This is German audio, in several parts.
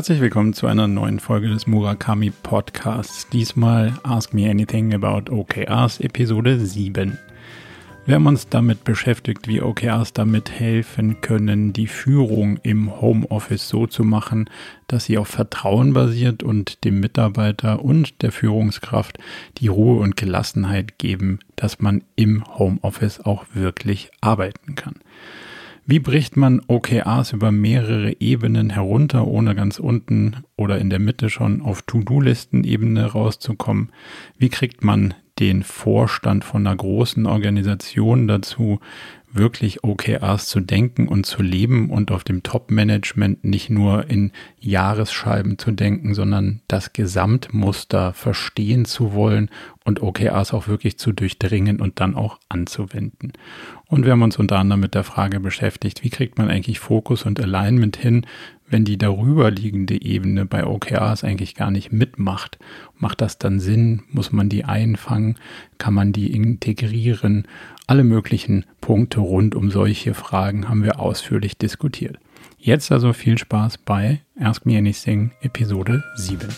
Herzlich willkommen zu einer neuen Folge des Murakami Podcasts. Diesmal Ask Me Anything About OKRs Episode 7. Wir haben uns damit beschäftigt, wie OKRs damit helfen können, die Führung im Homeoffice so zu machen, dass sie auf Vertrauen basiert und dem Mitarbeiter und der Führungskraft die Ruhe und Gelassenheit geben, dass man im Homeoffice auch wirklich arbeiten kann. Wie bricht man OKRs über mehrere Ebenen herunter, ohne ganz unten oder in der Mitte schon auf To-Do-Listen-Ebene rauszukommen? Wie kriegt man den Vorstand von einer großen Organisation dazu, wirklich OKRs zu denken und zu leben und auf dem Top-Management nicht nur in Jahresscheiben zu denken, sondern das Gesamtmuster verstehen zu wollen und OKRs auch wirklich zu durchdringen und dann auch anzuwenden. Und wir haben uns unter anderem mit der Frage beschäftigt, wie kriegt man eigentlich Fokus und Alignment hin, wenn die darüber liegende Ebene bei OKRs eigentlich gar nicht mitmacht. Macht das dann Sinn? Muss man die einfangen? Kann man die integrieren? Alle möglichen Punkte rund um solche Fragen haben wir ausführlich diskutiert. Jetzt also viel Spaß bei Ask Me Anything Episode 7.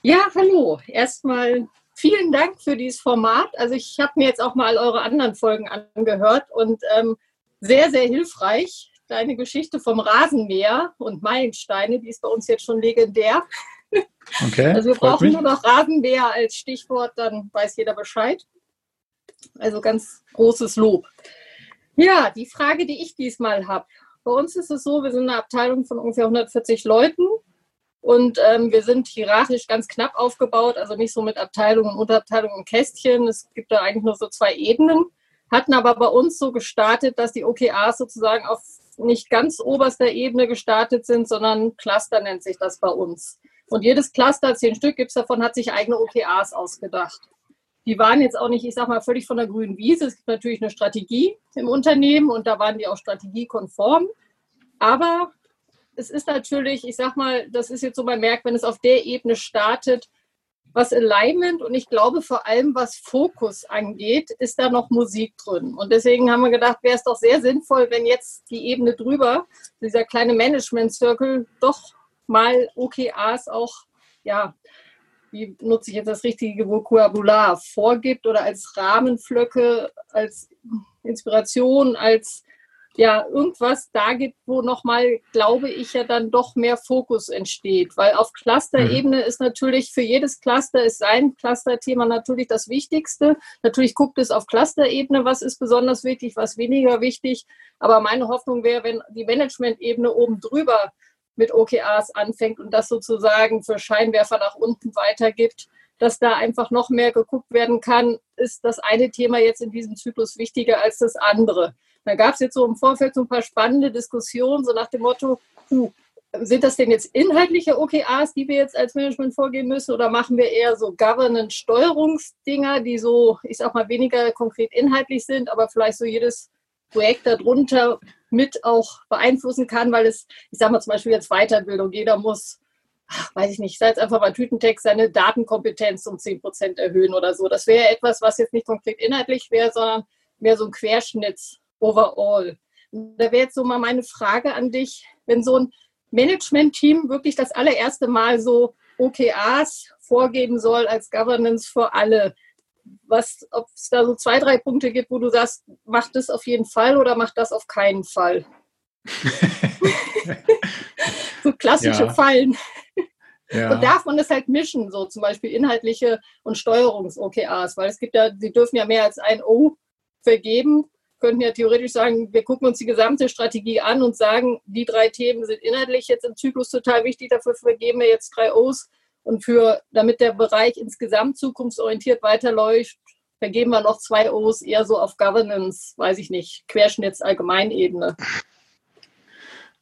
Ja, hallo. Erstmal vielen Dank für dieses Format. Also ich habe mir jetzt auch mal eure anderen Folgen angehört und ähm, sehr, sehr hilfreich. Deine Geschichte vom Rasenmäher und Meilensteine, die ist bei uns jetzt schon legendär. Okay, also wir brauchen mich. nur noch Rasenmäher als Stichwort, dann weiß jeder Bescheid. Also ganz großes Lob. Ja, die Frage, die ich diesmal habe. Bei uns ist es so, wir sind eine Abteilung von ungefähr 140 Leuten und ähm, wir sind hierarchisch ganz knapp aufgebaut, also nicht so mit Abteilungen, Unterabteilungen und Kästchen. Es gibt da eigentlich nur so zwei Ebenen. Hatten aber bei uns so gestartet, dass die OKRs sozusagen auf nicht ganz oberster Ebene gestartet sind, sondern Cluster nennt sich das bei uns. Und jedes Cluster, zehn Stück gibt es davon, hat sich eigene OKRs ausgedacht. Die waren jetzt auch nicht, ich sag mal, völlig von der grünen Wiese. Es gibt natürlich eine Strategie im Unternehmen und da waren die auch strategiekonform. Aber es ist natürlich, ich sag mal, das ist jetzt so mein Merk, wenn es auf der Ebene startet, was Alignment und ich glaube vor allem, was Fokus angeht, ist da noch Musik drin. Und deswegen haben wir gedacht, wäre es doch sehr sinnvoll, wenn jetzt die Ebene drüber, dieser kleine Management Circle, doch mal OKRs auch, ja, wie nutze ich jetzt das richtige Vokabular, vorgibt oder als Rahmenflöcke, als Inspiration, als ja, irgendwas da gibt, wo nochmal, glaube ich, ja dann doch mehr Fokus entsteht. Weil auf Clusterebene mhm. ist natürlich für jedes Cluster ist sein Clusterthema natürlich das Wichtigste. Natürlich guckt es auf Clusterebene, was ist besonders wichtig, was weniger wichtig. Aber meine Hoffnung wäre, wenn die Management-Ebene oben drüber mit OKRs anfängt und das sozusagen für Scheinwerfer nach unten weitergibt, dass da einfach noch mehr geguckt werden kann, ist das eine Thema jetzt in diesem Zyklus wichtiger als das andere. Da gab es jetzt so im Vorfeld so ein paar spannende Diskussionen, so nach dem Motto, hu, sind das denn jetzt inhaltliche OKRs, die wir jetzt als Management vorgehen müssen, oder machen wir eher so Governance-Steuerungsdinger, die so, ich sag mal, weniger konkret inhaltlich sind, aber vielleicht so jedes Projekt darunter mit auch beeinflussen kann, weil es, ich sag mal zum Beispiel jetzt Weiterbildung, jeder muss, weiß ich nicht, ich sage jetzt einfach mal Tütentext, seine Datenkompetenz um 10 Prozent erhöhen oder so. Das wäre etwas, was jetzt nicht konkret inhaltlich wäre, sondern mehr so ein Querschnitts overall. Da wäre jetzt so mal meine Frage an dich, wenn so ein Management-Team wirklich das allererste Mal so OKRs vorgeben soll als Governance für alle. Was, ob es da so zwei, drei Punkte gibt, wo du sagst, mach das auf jeden Fall oder mach das auf keinen Fall? so klassische ja. Fallen. Ja. Und darf man das halt mischen, so zum Beispiel inhaltliche und Steuerungs-OKRs, weil es gibt ja, sie dürfen ja mehr als ein O vergeben könnten ja theoretisch sagen, wir gucken uns die gesamte Strategie an und sagen, die drei Themen sind inhaltlich jetzt im Zyklus total wichtig, dafür vergeben wir jetzt drei O's und für, damit der Bereich insgesamt zukunftsorientiert weiterläuft, vergeben wir noch zwei O's eher so auf Governance, weiß ich nicht, Querschnitts Allgemeinebene.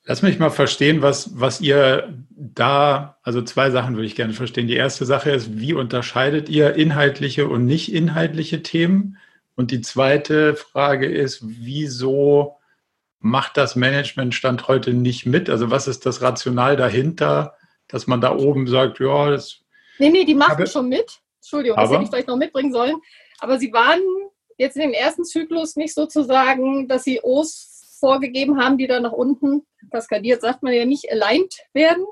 Lass mich mal verstehen, was, was ihr da, also zwei Sachen würde ich gerne verstehen. Die erste Sache ist, wie unterscheidet ihr inhaltliche und nicht inhaltliche Themen? Und die zweite Frage ist, wieso macht das Management Stand heute nicht mit? Also was ist das Rational dahinter, dass man da oben sagt, ja, das... Nee, nee, die machen schon mit. Entschuldigung, das hätte ich vielleicht noch mitbringen sollen. Aber sie waren jetzt in dem ersten Zyklus nicht sozusagen, dass sie O's vorgegeben haben, die dann nach unten kaskadiert, sagt man ja nicht, aligned werden,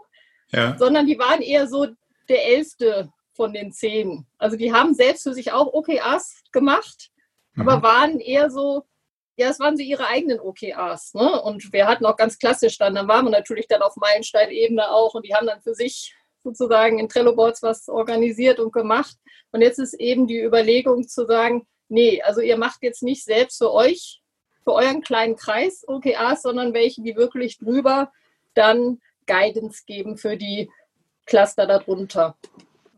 ja. sondern die waren eher so der Elfte von den zehn. Also die haben selbst für sich auch OKRs gemacht, mhm. aber waren eher so, ja, es waren so ihre eigenen OKRs. Ne? Und wir hatten auch ganz klassisch dann, dann waren wir natürlich dann auf Meilenstein-Ebene auch und die haben dann für sich sozusagen in Trello-Boards was organisiert und gemacht. Und jetzt ist eben die Überlegung zu sagen, nee, also ihr macht jetzt nicht selbst für euch, für euren kleinen Kreis OKRs, sondern welche, die wirklich drüber dann Guidance geben für die Cluster darunter.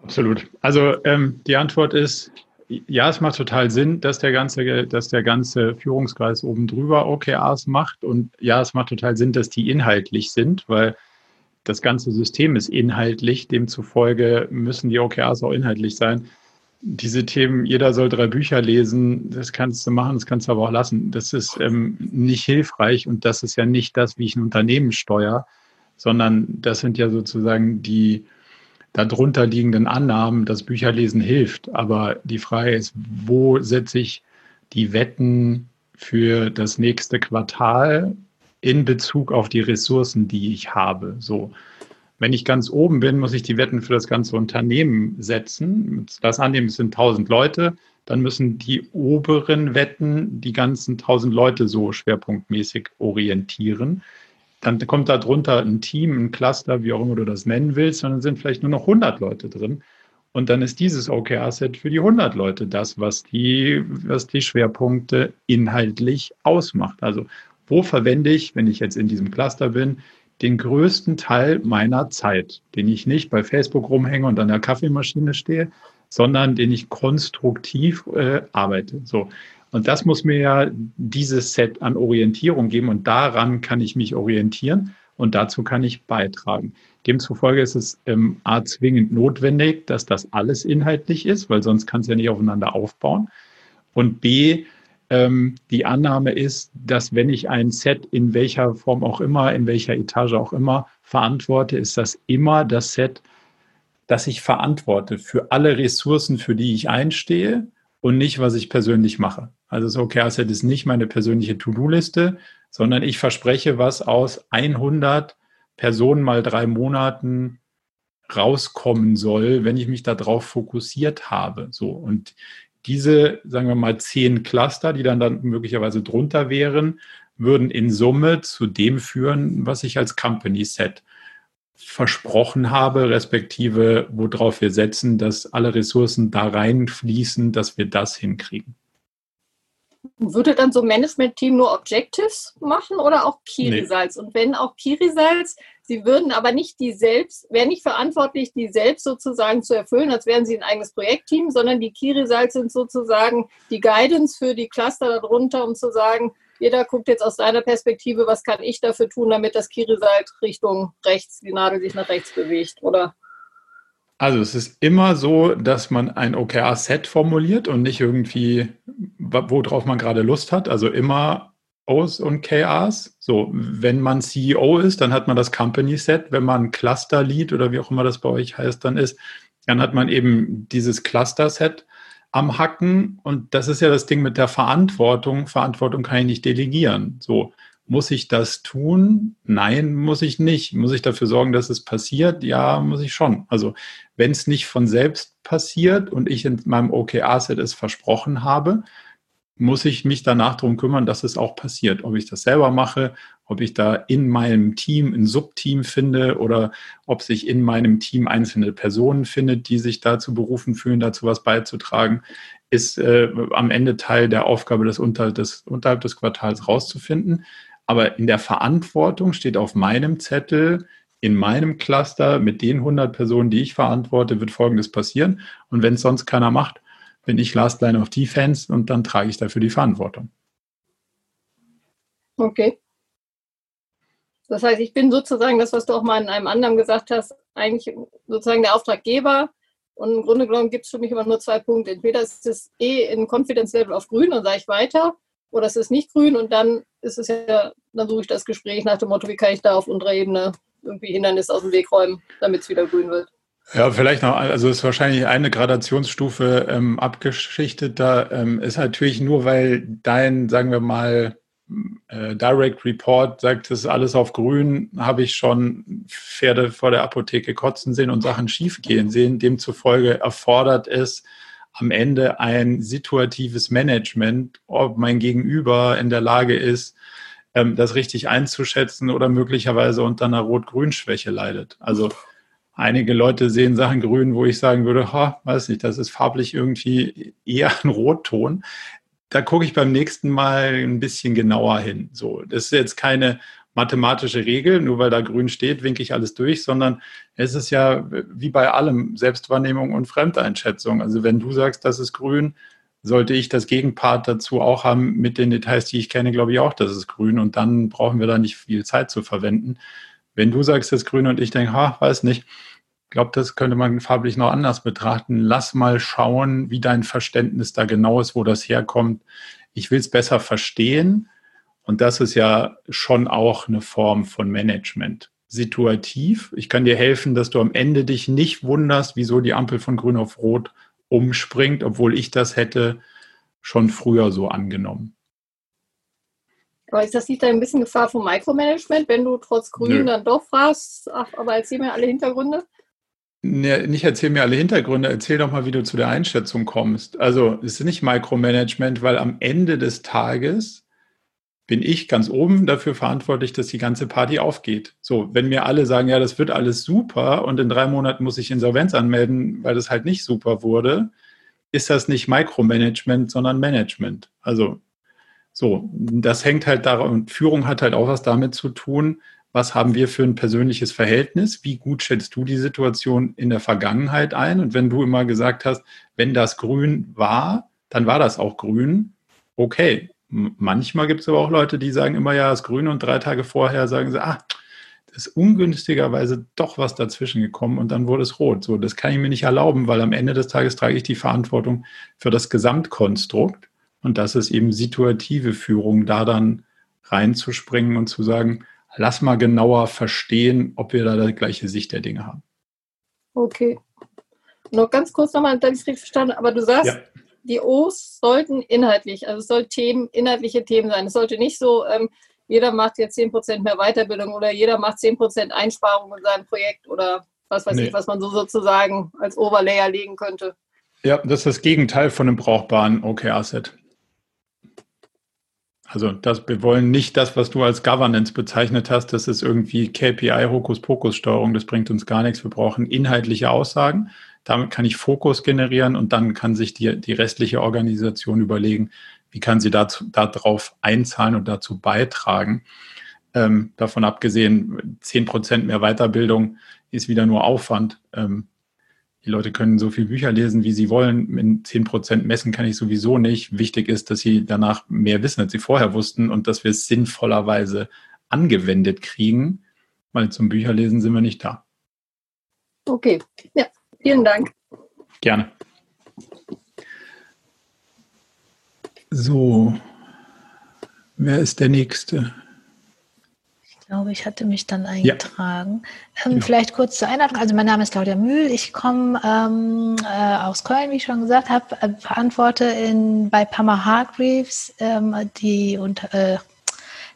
Absolut. Also ähm, die Antwort ist, ja, es macht total Sinn, dass der ganze, dass der ganze Führungskreis oben drüber OKRs macht. Und ja, es macht total Sinn, dass die inhaltlich sind, weil das ganze System ist inhaltlich. Demzufolge müssen die OKRs auch inhaltlich sein. Diese Themen, jeder soll drei Bücher lesen, das kannst du machen, das kannst du aber auch lassen. Das ist ähm, nicht hilfreich und das ist ja nicht das, wie ich ein Unternehmen steuere, sondern das sind ja sozusagen die, darunter liegenden Annahmen, dass Bücherlesen hilft. Aber die Frage ist, wo setze ich die Wetten für das nächste Quartal in Bezug auf die Ressourcen, die ich habe? So. Wenn ich ganz oben bin, muss ich die Wetten für das ganze Unternehmen setzen. Das annehmen, es sind 1000 Leute. Dann müssen die oberen Wetten die ganzen 1000 Leute so schwerpunktmäßig orientieren dann kommt da drunter ein Team, ein Cluster, wie auch immer du das nennen willst, sondern sind vielleicht nur noch 100 Leute drin. Und dann ist dieses OKR-Set für die 100 Leute das, was die, was die Schwerpunkte inhaltlich ausmacht. Also wo verwende ich, wenn ich jetzt in diesem Cluster bin, den größten Teil meiner Zeit, den ich nicht bei Facebook rumhänge und an der Kaffeemaschine stehe, sondern den ich konstruktiv äh, arbeite. So, und das muss mir ja dieses Set an Orientierung geben und daran kann ich mich orientieren und dazu kann ich beitragen. Demzufolge ist es ähm, A zwingend notwendig, dass das alles inhaltlich ist, weil sonst kann es ja nicht aufeinander aufbauen. Und B, ähm, die Annahme ist, dass wenn ich ein Set in welcher Form auch immer, in welcher Etage auch immer verantworte, ist das immer das Set, das ich verantworte für alle Ressourcen, für die ich einstehe und nicht, was ich persönlich mache. Also das OKR-Set ist nicht meine persönliche To-Do-Liste, sondern ich verspreche, was aus 100 Personen mal drei Monaten rauskommen soll, wenn ich mich darauf fokussiert habe. So und diese, sagen wir mal, zehn Cluster, die dann, dann möglicherweise drunter wären, würden in Summe zu dem führen, was ich als Company Set versprochen habe, respektive worauf wir setzen, dass alle Ressourcen da reinfließen, dass wir das hinkriegen. Würde dann so ein Management-Team nur Objectives machen oder auch Key nee. Results? Und wenn auch Key Results, sie würden aber nicht die selbst, wären nicht verantwortlich, die selbst sozusagen zu erfüllen, als wären sie ein eigenes Projektteam, sondern die Key Results sind sozusagen die Guidance für die Cluster darunter, um zu sagen, jeder guckt jetzt aus seiner Perspektive, was kann ich dafür tun, damit das Key Result Richtung rechts, die Nadel sich nach rechts bewegt, oder? Also es ist immer so, dass man ein OKR-Set formuliert und nicht irgendwie, worauf man gerade Lust hat. Also immer O's und KRs. So, wenn man CEO ist, dann hat man das Company-Set. Wenn man Cluster-Lead oder wie auch immer das bei euch heißt, dann ist, dann hat man eben dieses Cluster-Set am Hacken. Und das ist ja das Ding mit der Verantwortung. Verantwortung kann ich nicht delegieren. So, muss ich das tun? Nein, muss ich nicht. Muss ich dafür sorgen, dass es passiert? Ja, muss ich schon. Also wenn es nicht von selbst passiert und ich in meinem OKR-Set es versprochen habe, muss ich mich danach darum kümmern, dass es auch passiert. Ob ich das selber mache, ob ich da in meinem Team ein Subteam finde oder ob sich in meinem Team einzelne Personen findet, die sich dazu berufen fühlen, dazu was beizutragen, ist äh, am Ende Teil der Aufgabe, das unterhalb des, unterhalb des Quartals rauszufinden. Aber in der Verantwortung steht auf meinem Zettel, in meinem Cluster mit den 100 Personen, die ich verantworte, wird Folgendes passieren. Und wenn es sonst keiner macht, bin ich Last Line of Defense und dann trage ich dafür die Verantwortung. Okay. Das heißt, ich bin sozusagen das, was du auch mal in einem anderen gesagt hast, eigentlich sozusagen der Auftraggeber. Und im Grunde genommen gibt es für mich immer nur zwei Punkte. Entweder ist es eh in Confidence Level auf grün und sage ich weiter, oder es ist nicht grün und dann ist es ja, dann suche ich das Gespräch nach dem Motto, wie kann ich da auf unserer Ebene irgendwie Hindernis aus dem Weg räumen, damit es wieder grün wird. Ja, vielleicht noch, also ist wahrscheinlich eine Gradationsstufe ähm, abgeschichteter. Ähm, ist natürlich nur, weil dein, sagen wir mal, äh, Direct Report sagt, es ist alles auf grün, habe ich schon Pferde vor der Apotheke kotzen sehen und Sachen schiefgehen sehen. Demzufolge erfordert es am Ende ein situatives Management, ob mein Gegenüber in der Lage ist, ähm, das richtig einzuschätzen oder möglicherweise unter einer Rot-Grün-Schwäche leidet. Also Einige Leute sehen Sachen grün, wo ich sagen würde, ha, weiß nicht, das ist farblich irgendwie eher ein Rotton. Da gucke ich beim nächsten Mal ein bisschen genauer hin. So, das ist jetzt keine mathematische Regel, nur weil da grün steht, winke ich alles durch, sondern es ist ja wie bei allem Selbstwahrnehmung und Fremdeinschätzung. Also wenn du sagst, das ist grün, sollte ich das Gegenpart dazu auch haben mit den Details, die ich kenne, glaube ich auch, das ist grün und dann brauchen wir da nicht viel Zeit zu verwenden. Wenn du sagst, das Grün und ich denke, ha, weiß nicht, glaube, das könnte man farblich noch anders betrachten. Lass mal schauen, wie dein Verständnis da genau ist, wo das herkommt. Ich will es besser verstehen. Und das ist ja schon auch eine Form von Management. Situativ. Ich kann dir helfen, dass du am Ende dich nicht wunderst, wieso die Ampel von grün auf rot umspringt, obwohl ich das hätte schon früher so angenommen. Aber ist das nicht ein bisschen Gefahr vom Micromanagement, wenn du trotz Grün Nö. dann doch fragst, ach, aber erzähl mir alle Hintergründe? Nee, nicht erzähl mir alle Hintergründe, erzähl doch mal, wie du zu der Einschätzung kommst. Also es ist nicht Micromanagement, weil am Ende des Tages bin ich ganz oben dafür verantwortlich, dass die ganze Party aufgeht. So, wenn mir alle sagen, ja, das wird alles super und in drei Monaten muss ich Insolvenz anmelden, weil das halt nicht super wurde, ist das nicht Micromanagement, sondern Management. Also so, das hängt halt daran, und Führung hat halt auch was damit zu tun, was haben wir für ein persönliches Verhältnis, wie gut schätzt du die Situation in der Vergangenheit ein? Und wenn du immer gesagt hast, wenn das grün war, dann war das auch grün, okay. Manchmal gibt es aber auch Leute, die sagen immer, ja, das grün und drei Tage vorher sagen sie, ah, ist ungünstigerweise doch was dazwischen gekommen und dann wurde es rot. So, das kann ich mir nicht erlauben, weil am Ende des Tages trage ich die Verantwortung für das Gesamtkonstrukt. Und das ist eben situative Führung, da dann reinzuspringen und zu sagen, lass mal genauer verstehen, ob wir da die gleiche Sicht der Dinge haben. Okay. Noch ganz kurz nochmal, dann ist richtig verstanden, aber du sagst, ja. die O's sollten inhaltlich, also es soll Themen, inhaltliche Themen sein. Es sollte nicht so, ähm, jeder macht jetzt 10% mehr Weiterbildung oder jeder macht 10% Einsparung in seinem Projekt oder was weiß nee. ich, was man so sozusagen als Overlayer legen könnte. Ja, das ist das Gegenteil von einem brauchbaren OKR-Set. Also das, wir wollen nicht das, was du als Governance bezeichnet hast, das ist irgendwie KPI, Hokuspokus-Steuerung, das bringt uns gar nichts. Wir brauchen inhaltliche Aussagen. Damit kann ich Fokus generieren und dann kann sich die, die restliche Organisation überlegen, wie kann sie dazu, darauf einzahlen und dazu beitragen. Ähm, davon abgesehen, zehn Prozent mehr Weiterbildung ist wieder nur Aufwand. Ähm, die Leute können so viele Bücher lesen, wie sie wollen. In 10 Prozent messen kann ich sowieso nicht. Wichtig ist, dass sie danach mehr wissen, als sie vorher wussten und dass wir es sinnvollerweise angewendet kriegen, weil zum Bücherlesen sind wir nicht da. Okay, ja, vielen Dank. Gerne. So, wer ist der Nächste? Glaube, ich hatte mich dann eingetragen. Ja. Ähm, vielleicht kurz zur Einladung. Also mein Name ist Claudia Mühl. Ich komme ähm, äh, aus Köln, wie ich schon gesagt habe, äh, verantworte in, bei Pama Hargreaves ähm, die, und, äh,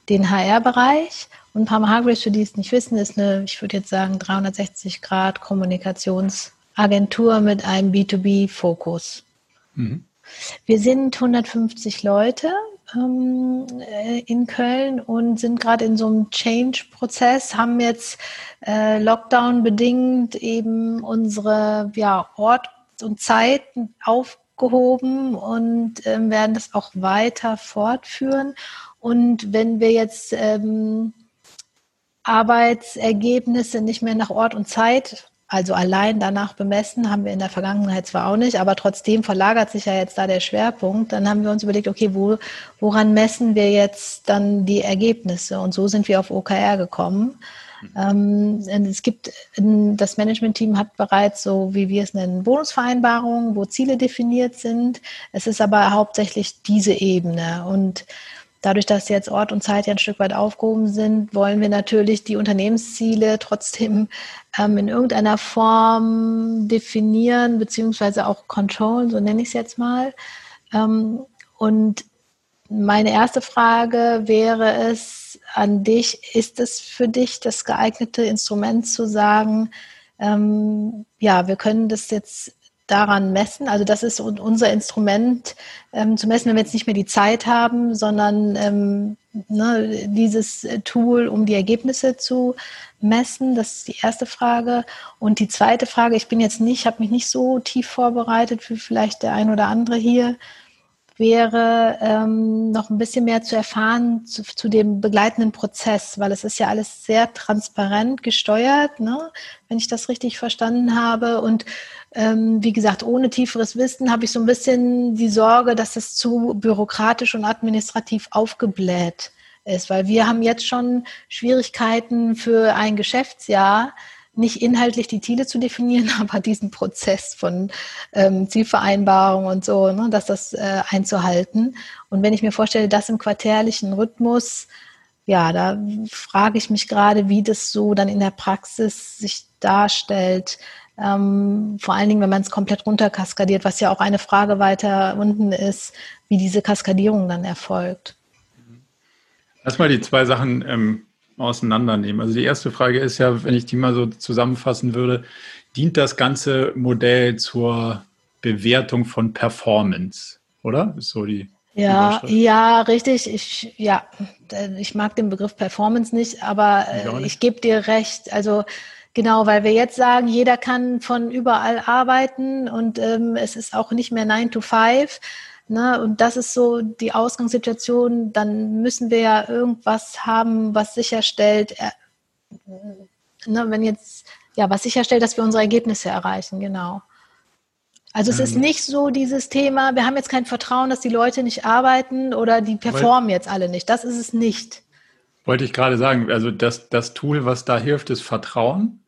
den HR-Bereich. Und Pama Hargreaves, für die es nicht wissen, ist eine, ich würde jetzt sagen, 360 Grad Kommunikationsagentur mit einem B2B-Fokus. Mhm. Wir sind 150 Leute ähm, äh, in Köln und sind gerade in so einem Change-Prozess, haben jetzt äh, Lockdown-bedingt eben unsere ja, Ort und Zeit aufgehoben und äh, werden das auch weiter fortführen. Und wenn wir jetzt ähm, Arbeitsergebnisse nicht mehr nach Ort und Zeit also allein danach bemessen haben wir in der Vergangenheit zwar auch nicht, aber trotzdem verlagert sich ja jetzt da der Schwerpunkt. Dann haben wir uns überlegt, okay, wo, woran messen wir jetzt dann die Ergebnisse? Und so sind wir auf OKR gekommen. Mhm. Ähm, es gibt, das Management-Team hat bereits so, wie wir es nennen, Bonusvereinbarungen, wo Ziele definiert sind. Es ist aber hauptsächlich diese Ebene. Und dadurch, dass jetzt Ort und Zeit ja ein Stück weit aufgehoben sind, wollen wir natürlich die Unternehmensziele trotzdem ähm, in irgendeiner Form definieren, beziehungsweise auch controllen, so nenne ich es jetzt mal. Ähm, und meine erste Frage wäre es an dich, ist es für dich das geeignete Instrument zu sagen, ähm, ja, wir können das jetzt daran messen. Also das ist unser Instrument ähm, zu messen, wenn wir jetzt nicht mehr die Zeit haben, sondern ähm, ne, dieses Tool, um die Ergebnisse zu messen. Das ist die erste Frage. Und die zweite Frage, ich bin jetzt nicht, habe mich nicht so tief vorbereitet wie vielleicht der ein oder andere hier wäre ähm, noch ein bisschen mehr zu erfahren zu, zu, dem begleitenden Prozess, weil es ist ja alles sehr transparent gesteuert, ne? wenn ich das richtig verstanden habe. Und ähm, wie gesagt, ohne tieferes Wissen habe ich so ein bisschen die Sorge, dass es zu bürokratisch und administrativ aufgebläht ist, weil wir haben jetzt schon Schwierigkeiten für ein Geschäftsjahr, nicht inhaltlich die Ziele zu definieren, aber diesen Prozess von ähm, Zielvereinbarung und so, ne, dass das äh, einzuhalten. Und wenn ich mir vorstelle, das im quartärlichen Rhythmus, ja, da frage ich mich gerade, wie das so dann in der Praxis sich darstellt. Ähm, vor allen Dingen, wenn man es komplett runterkaskadiert, was ja auch eine Frage weiter unten ist, wie diese Kaskadierung dann erfolgt. Lass mal die zwei Sachen ähm, auseinandernehmen. Also die erste Frage ist ja, wenn ich die mal so zusammenfassen würde, dient das ganze Modell zur Bewertung von Performance, oder? Ist so die ja, ja, richtig. Ich, ja, ich mag den Begriff Performance nicht, aber äh, ich gebe dir recht. Also genau, weil wir jetzt sagen, jeder kann von überall arbeiten und ähm, es ist auch nicht mehr 9 to 5. Ne, und das ist so die Ausgangssituation, dann müssen wir ja irgendwas haben, was sicherstellt, äh, ne, wenn jetzt, ja, was sicherstellt, dass wir unsere Ergebnisse erreichen, genau. Also es ist ähm. nicht so dieses Thema, wir haben jetzt kein Vertrauen, dass die Leute nicht arbeiten oder die performen jetzt alle nicht. Das ist es nicht. Wollte ich gerade sagen, also das, das Tool, was da hilft, ist Vertrauen.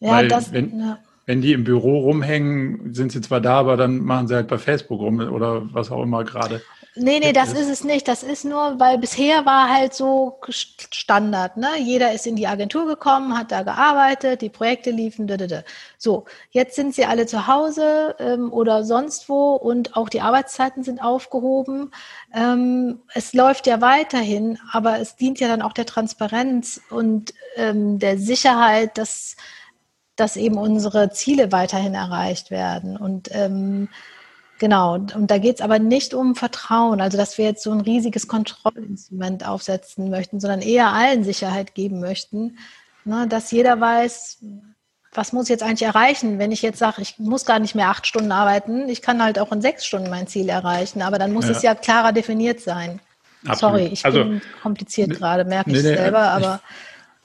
Ja, Weil das, wenn, ja wenn die im Büro rumhängen, sind sie zwar da, aber dann machen sie halt bei Facebook rum oder was auch immer gerade. Nee, nee, das ist es nicht. Das ist nur, weil bisher war halt so Standard. Ne? Jeder ist in die Agentur gekommen, hat da gearbeitet, die Projekte liefen. Dödödö. So, jetzt sind sie alle zu Hause ähm, oder sonst wo und auch die Arbeitszeiten sind aufgehoben. Ähm, es läuft ja weiterhin, aber es dient ja dann auch der Transparenz und ähm, der Sicherheit, dass dass eben unsere Ziele weiterhin erreicht werden. Und ähm, genau, und da geht es aber nicht um Vertrauen, also dass wir jetzt so ein riesiges Kontrollinstrument aufsetzen möchten, sondern eher allen Sicherheit geben möchten, ne, dass jeder weiß, was muss ich jetzt eigentlich erreichen, wenn ich jetzt sage, ich muss gar nicht mehr acht Stunden arbeiten, ich kann halt auch in sechs Stunden mein Ziel erreichen, aber dann muss ja. es ja klarer definiert sein. Absolut. Sorry, ich also, bin kompliziert gerade, merke ich nee, selber, aber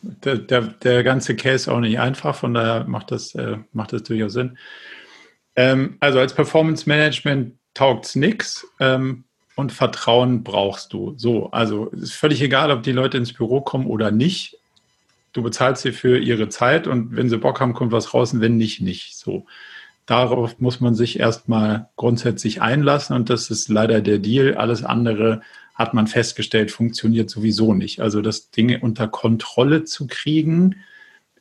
der, der, der ganze Case auch nicht einfach, von daher macht das, äh, macht das durchaus Sinn. Ähm, also als Performance Management taugt es nichts ähm, und Vertrauen brauchst du. So, also es ist völlig egal, ob die Leute ins Büro kommen oder nicht. Du bezahlst sie für ihre Zeit und wenn sie Bock haben, kommt was raus und wenn nicht, nicht. So. Darauf muss man sich erstmal grundsätzlich einlassen und das ist leider der Deal. Alles andere hat man festgestellt, funktioniert sowieso nicht. Also das Ding unter Kontrolle zu kriegen,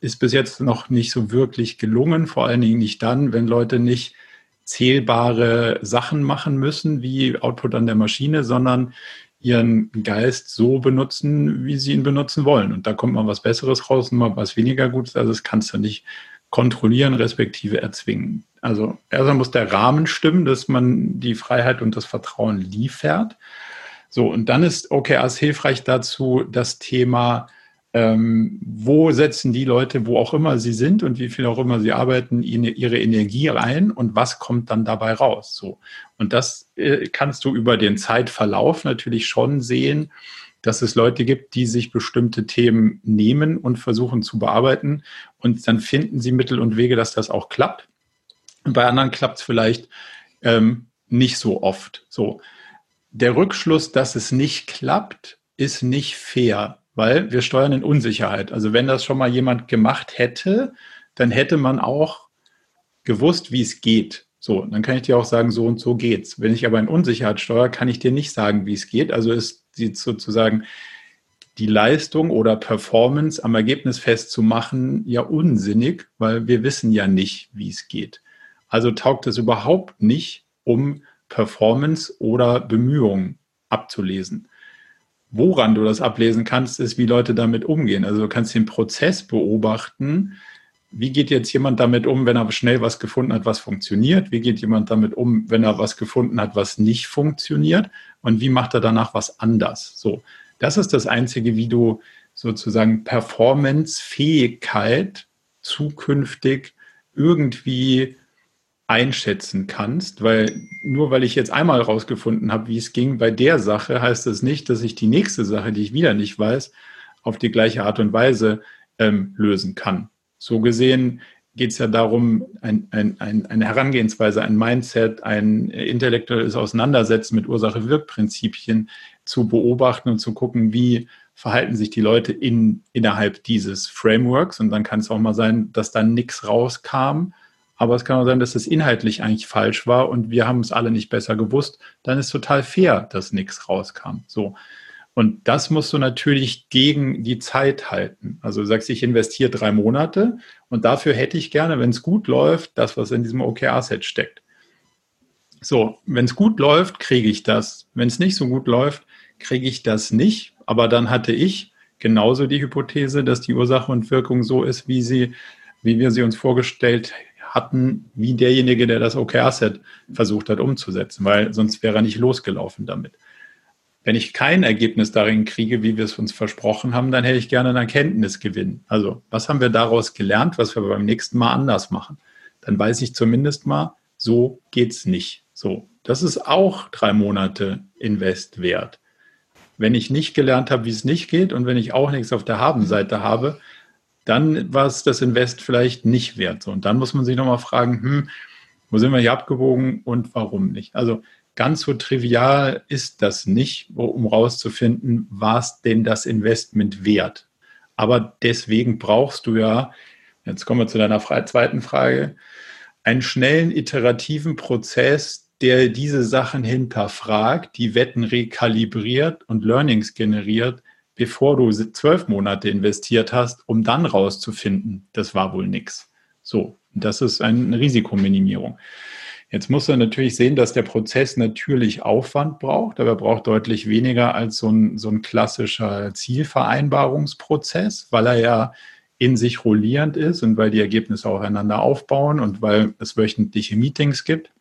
ist bis jetzt noch nicht so wirklich gelungen. Vor allen Dingen nicht dann, wenn Leute nicht zählbare Sachen machen müssen, wie Output an der Maschine, sondern ihren Geist so benutzen, wie sie ihn benutzen wollen. Und da kommt mal was Besseres raus und mal was weniger Gutes. Also das kannst du nicht kontrollieren, respektive erzwingen. Also erstmal muss der Rahmen stimmen, dass man die Freiheit und das Vertrauen liefert. So, und dann ist OKRs hilfreich dazu, das Thema, ähm, wo setzen die Leute, wo auch immer sie sind und wie viel auch immer sie arbeiten, ihre Energie rein und was kommt dann dabei raus. So. Und das äh, kannst du über den Zeitverlauf natürlich schon sehen, dass es Leute gibt, die sich bestimmte Themen nehmen und versuchen zu bearbeiten. Und dann finden sie Mittel und Wege, dass das auch klappt. Und bei anderen klappt es vielleicht ähm, nicht so oft. So der Rückschluss, dass es nicht klappt, ist nicht fair, weil wir steuern in Unsicherheit. Also wenn das schon mal jemand gemacht hätte, dann hätte man auch gewusst, wie es geht. So, dann kann ich dir auch sagen, so und so geht's. Wenn ich aber in Unsicherheit steuere, kann ich dir nicht sagen, wie es geht. Also ist sie sozusagen die Leistung oder Performance am Ergebnis festzumachen, ja unsinnig, weil wir wissen ja nicht, wie es geht. Also taugt es überhaupt nicht, um Performance oder Bemühungen abzulesen. Woran du das ablesen kannst, ist, wie Leute damit umgehen. Also du kannst den Prozess beobachten. Wie geht jetzt jemand damit um, wenn er schnell was gefunden hat, was funktioniert? Wie geht jemand damit um, wenn er was gefunden hat, was nicht funktioniert? Und wie macht er danach was anders? So, das ist das Einzige, wie du sozusagen Performance-Fähigkeit zukünftig irgendwie einschätzen kannst, weil nur weil ich jetzt einmal rausgefunden habe, wie es ging bei der Sache, heißt das nicht, dass ich die nächste Sache, die ich wieder nicht weiß, auf die gleiche Art und Weise ähm, lösen kann. So gesehen geht es ja darum, ein, ein, ein, eine Herangehensweise, ein Mindset, ein intellektuelles Auseinandersetzen mit Ursache-Wirk-Prinzipien zu beobachten und zu gucken, wie verhalten sich die Leute in, innerhalb dieses Frameworks. Und dann kann es auch mal sein, dass da nichts rauskam aber es kann auch sein, dass es inhaltlich eigentlich falsch war und wir haben es alle nicht besser gewusst. Dann ist total fair, dass nichts rauskam. So. Und das musst du natürlich gegen die Zeit halten. Also du sagst, ich investiere drei Monate und dafür hätte ich gerne, wenn es gut läuft, das, was in diesem OKR-Set steckt. So, wenn es gut läuft, kriege ich das. Wenn es nicht so gut läuft, kriege ich das nicht. Aber dann hatte ich genauso die Hypothese, dass die Ursache und Wirkung so ist, wie sie, wie wir sie uns vorgestellt hatten, wie derjenige, der das OKR-Set versucht hat umzusetzen, weil sonst wäre er nicht losgelaufen damit. Wenn ich kein Ergebnis darin kriege, wie wir es uns versprochen haben, dann hätte ich gerne einen Erkenntnisgewinn. Also, was haben wir daraus gelernt, was wir beim nächsten Mal anders machen? Dann weiß ich zumindest mal, so geht's nicht. So, das ist auch drei Monate Invest wert. Wenn ich nicht gelernt habe, wie es nicht geht und wenn ich auch nichts auf der Habenseite habe, dann war es das Invest vielleicht nicht wert. Und dann muss man sich nochmal fragen, hm, wo sind wir hier abgewogen und warum nicht? Also ganz so trivial ist das nicht, um rauszufinden, war es denn das Investment wert? Aber deswegen brauchst du ja, jetzt kommen wir zu deiner zweiten Frage, einen schnellen, iterativen Prozess, der diese Sachen hinterfragt, die Wetten rekalibriert und Learnings generiert, bevor du zwölf Monate investiert hast, um dann rauszufinden, das war wohl nichts. So, das ist eine Risikominimierung. Jetzt musst du natürlich sehen, dass der Prozess natürlich Aufwand braucht, aber er braucht deutlich weniger als so ein, so ein klassischer Zielvereinbarungsprozess, weil er ja in sich rollierend ist und weil die Ergebnisse aufeinander aufbauen und weil es wöchentliche Meetings gibt.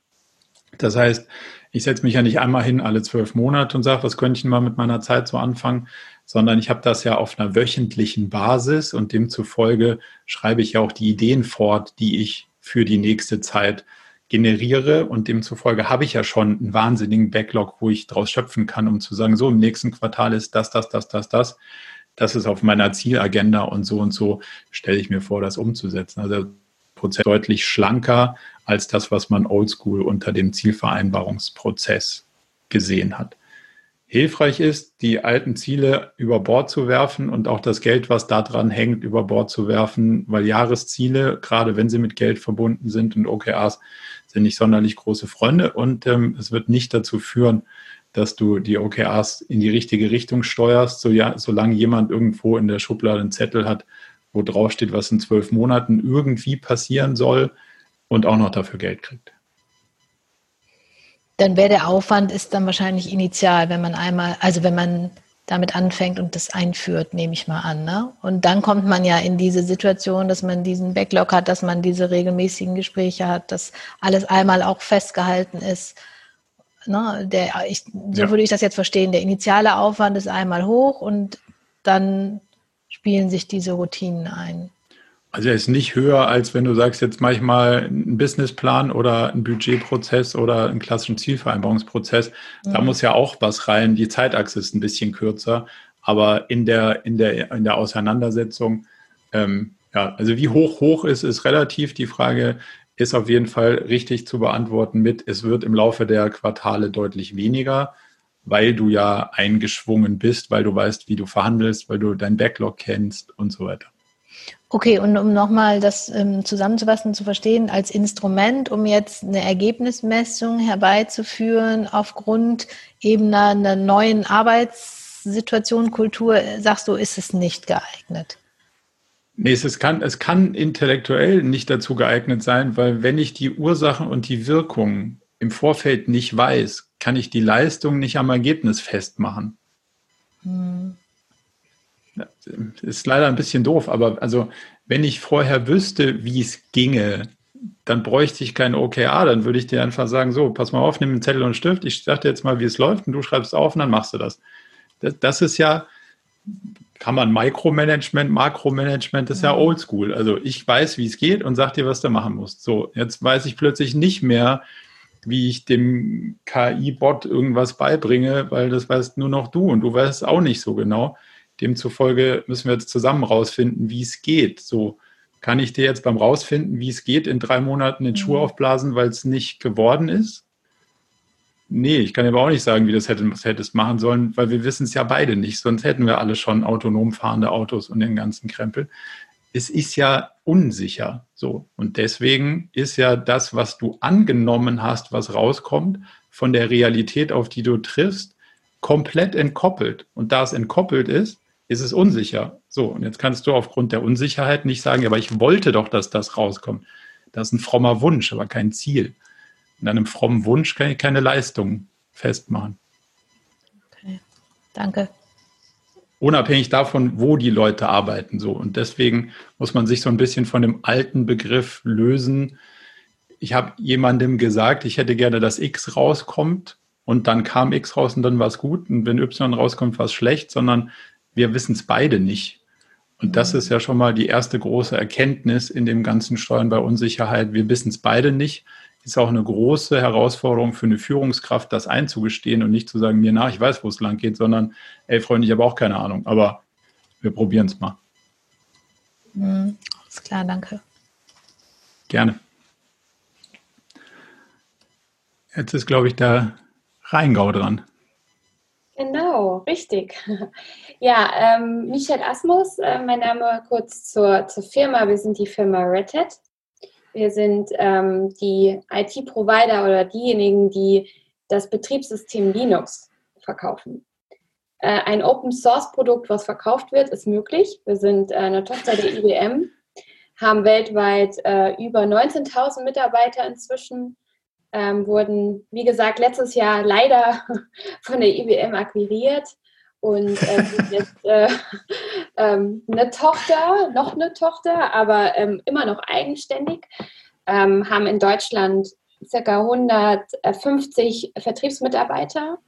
Das heißt, ich setze mich ja nicht einmal hin alle zwölf Monate und sage, was könnte ich denn mal mit meiner Zeit so anfangen, sondern ich habe das ja auf einer wöchentlichen Basis und demzufolge schreibe ich ja auch die Ideen fort, die ich für die nächste Zeit generiere und demzufolge habe ich ja schon einen wahnsinnigen Backlog, wo ich daraus schöpfen kann, um zu sagen, so im nächsten Quartal ist das, das, das, das, das. Das ist auf meiner Zielagenda und so und so stelle ich mir vor, das umzusetzen. Also der Prozess deutlich schlanker als das, was man oldschool unter dem Zielvereinbarungsprozess gesehen hat hilfreich ist, die alten Ziele über Bord zu werfen und auch das Geld, was daran hängt, über Bord zu werfen, weil Jahresziele, gerade wenn sie mit Geld verbunden sind und OKRs, sind nicht sonderlich große Freunde. Und ähm, es wird nicht dazu führen, dass du die OKRs in die richtige Richtung steuerst, so ja, solange jemand irgendwo in der Schublade einen Zettel hat, wo drauf steht, was in zwölf Monaten irgendwie passieren soll und auch noch dafür Geld kriegt dann wäre der Aufwand ist dann wahrscheinlich initial, wenn man einmal, also wenn man damit anfängt und das einführt, nehme ich mal an. Ne? Und dann kommt man ja in diese Situation, dass man diesen Backlog hat, dass man diese regelmäßigen Gespräche hat, dass alles einmal auch festgehalten ist. Ne? Der, ich, so ja. würde ich das jetzt verstehen. Der initiale Aufwand ist einmal hoch und dann spielen sich diese Routinen ein. Also er ist nicht höher, als wenn du sagst, jetzt mache ich mal einen Businessplan oder einen Budgetprozess oder einen klassischen Zielvereinbarungsprozess. Mhm. Da muss ja auch was rein. Die Zeitachse ist ein bisschen kürzer, aber in der, in der, in der Auseinandersetzung, ähm, ja, also wie hoch hoch ist, ist relativ. Die Frage ist auf jeden Fall richtig zu beantworten mit, es wird im Laufe der Quartale deutlich weniger, weil du ja eingeschwungen bist, weil du weißt, wie du verhandelst, weil du dein Backlog kennst und so weiter. Okay, und um nochmal das ähm, zusammenzufassen, zu verstehen, als Instrument, um jetzt eine Ergebnismessung herbeizuführen aufgrund eben einer, neuen Arbeits- Situation, Kultur, sagst du, ist es nicht geeignet? Nee, es kann, es kann intellektuell nicht dazu geeignet sein, weil wenn ich die Ursachen und die Wirkungen im Vorfeld nicht weiß, kann ich die Leistung nicht am Ergebnis festmachen. Hm. Ist leider ein bisschen doof, aber also wenn ich vorher wüsste, wie es ginge, dann bräuchte ich kein OKR, dann würde ich dir einfach sagen, so, pass mal auf, nimm einen Zettel und einen Stift, ich sage dir jetzt mal, wie es läuft und du schreibst auf und dann machst du das. Das, das ist ja, kann man Micromanagement, Makromanagement, das ist ja mhm. oldschool. Also ich weiß, wie es geht und sag dir, was du machen musst. So, jetzt weiß ich plötzlich nicht mehr, wie ich dem KI-Bot irgendwas beibringe, weil das weißt nur noch du und du weißt es auch nicht so genau. Demzufolge müssen wir jetzt zusammen rausfinden, wie es geht. So kann ich dir jetzt beim rausfinden, wie es geht, in drei Monaten den Schuh mhm. aufblasen, weil es nicht geworden ist? Nee, ich kann aber auch nicht sagen, wie das hätte, hättest machen sollen, weil wir wissen es ja beide nicht. Sonst hätten wir alle schon autonom fahrende Autos und den ganzen Krempel. Es ist ja unsicher so. Und deswegen ist ja das, was du angenommen hast, was rauskommt, von der Realität, auf die du triffst, komplett entkoppelt. Und da es entkoppelt ist, ist es unsicher. So, und jetzt kannst du aufgrund der Unsicherheit nicht sagen, aber ich wollte doch, dass das rauskommt. Das ist ein frommer Wunsch, aber kein Ziel. In einem frommen Wunsch kann ich keine Leistung festmachen. Okay, danke. Unabhängig davon, wo die Leute arbeiten. So. Und deswegen muss man sich so ein bisschen von dem alten Begriff lösen. Ich habe jemandem gesagt, ich hätte gerne, dass X rauskommt und dann kam X raus und dann war es gut. Und wenn Y rauskommt, war es schlecht, sondern wir wissen es beide nicht. Und das mhm. ist ja schon mal die erste große Erkenntnis in dem ganzen Steuern bei Unsicherheit. Wir wissen es beide nicht ist auch eine große Herausforderung für eine Führungskraft, das einzugestehen und nicht zu sagen, mir nach, ich weiß, wo es lang geht, sondern, ey Freunde, ich habe auch keine Ahnung, aber wir probieren es mal. Mhm, alles klar, danke. Gerne. Jetzt ist, glaube ich, der Rheingau dran. Genau, richtig. Ja, ähm, Michel Asmus, äh, mein Name kurz zur, zur Firma. Wir sind die Firma Red Hat. Wir sind ähm, die IT-Provider oder diejenigen, die das Betriebssystem Linux verkaufen. Äh, ein Open-Source-Produkt, was verkauft wird, ist möglich. Wir sind äh, eine Tochter der IBM, haben weltweit äh, über 19.000 Mitarbeiter inzwischen, ähm, wurden, wie gesagt, letztes Jahr leider von der IBM akquiriert und äh, jetzt äh, ähm, eine Tochter, noch eine Tochter, aber ähm, immer noch eigenständig, ähm, haben in Deutschland ca. 150 Vertriebsmitarbeiter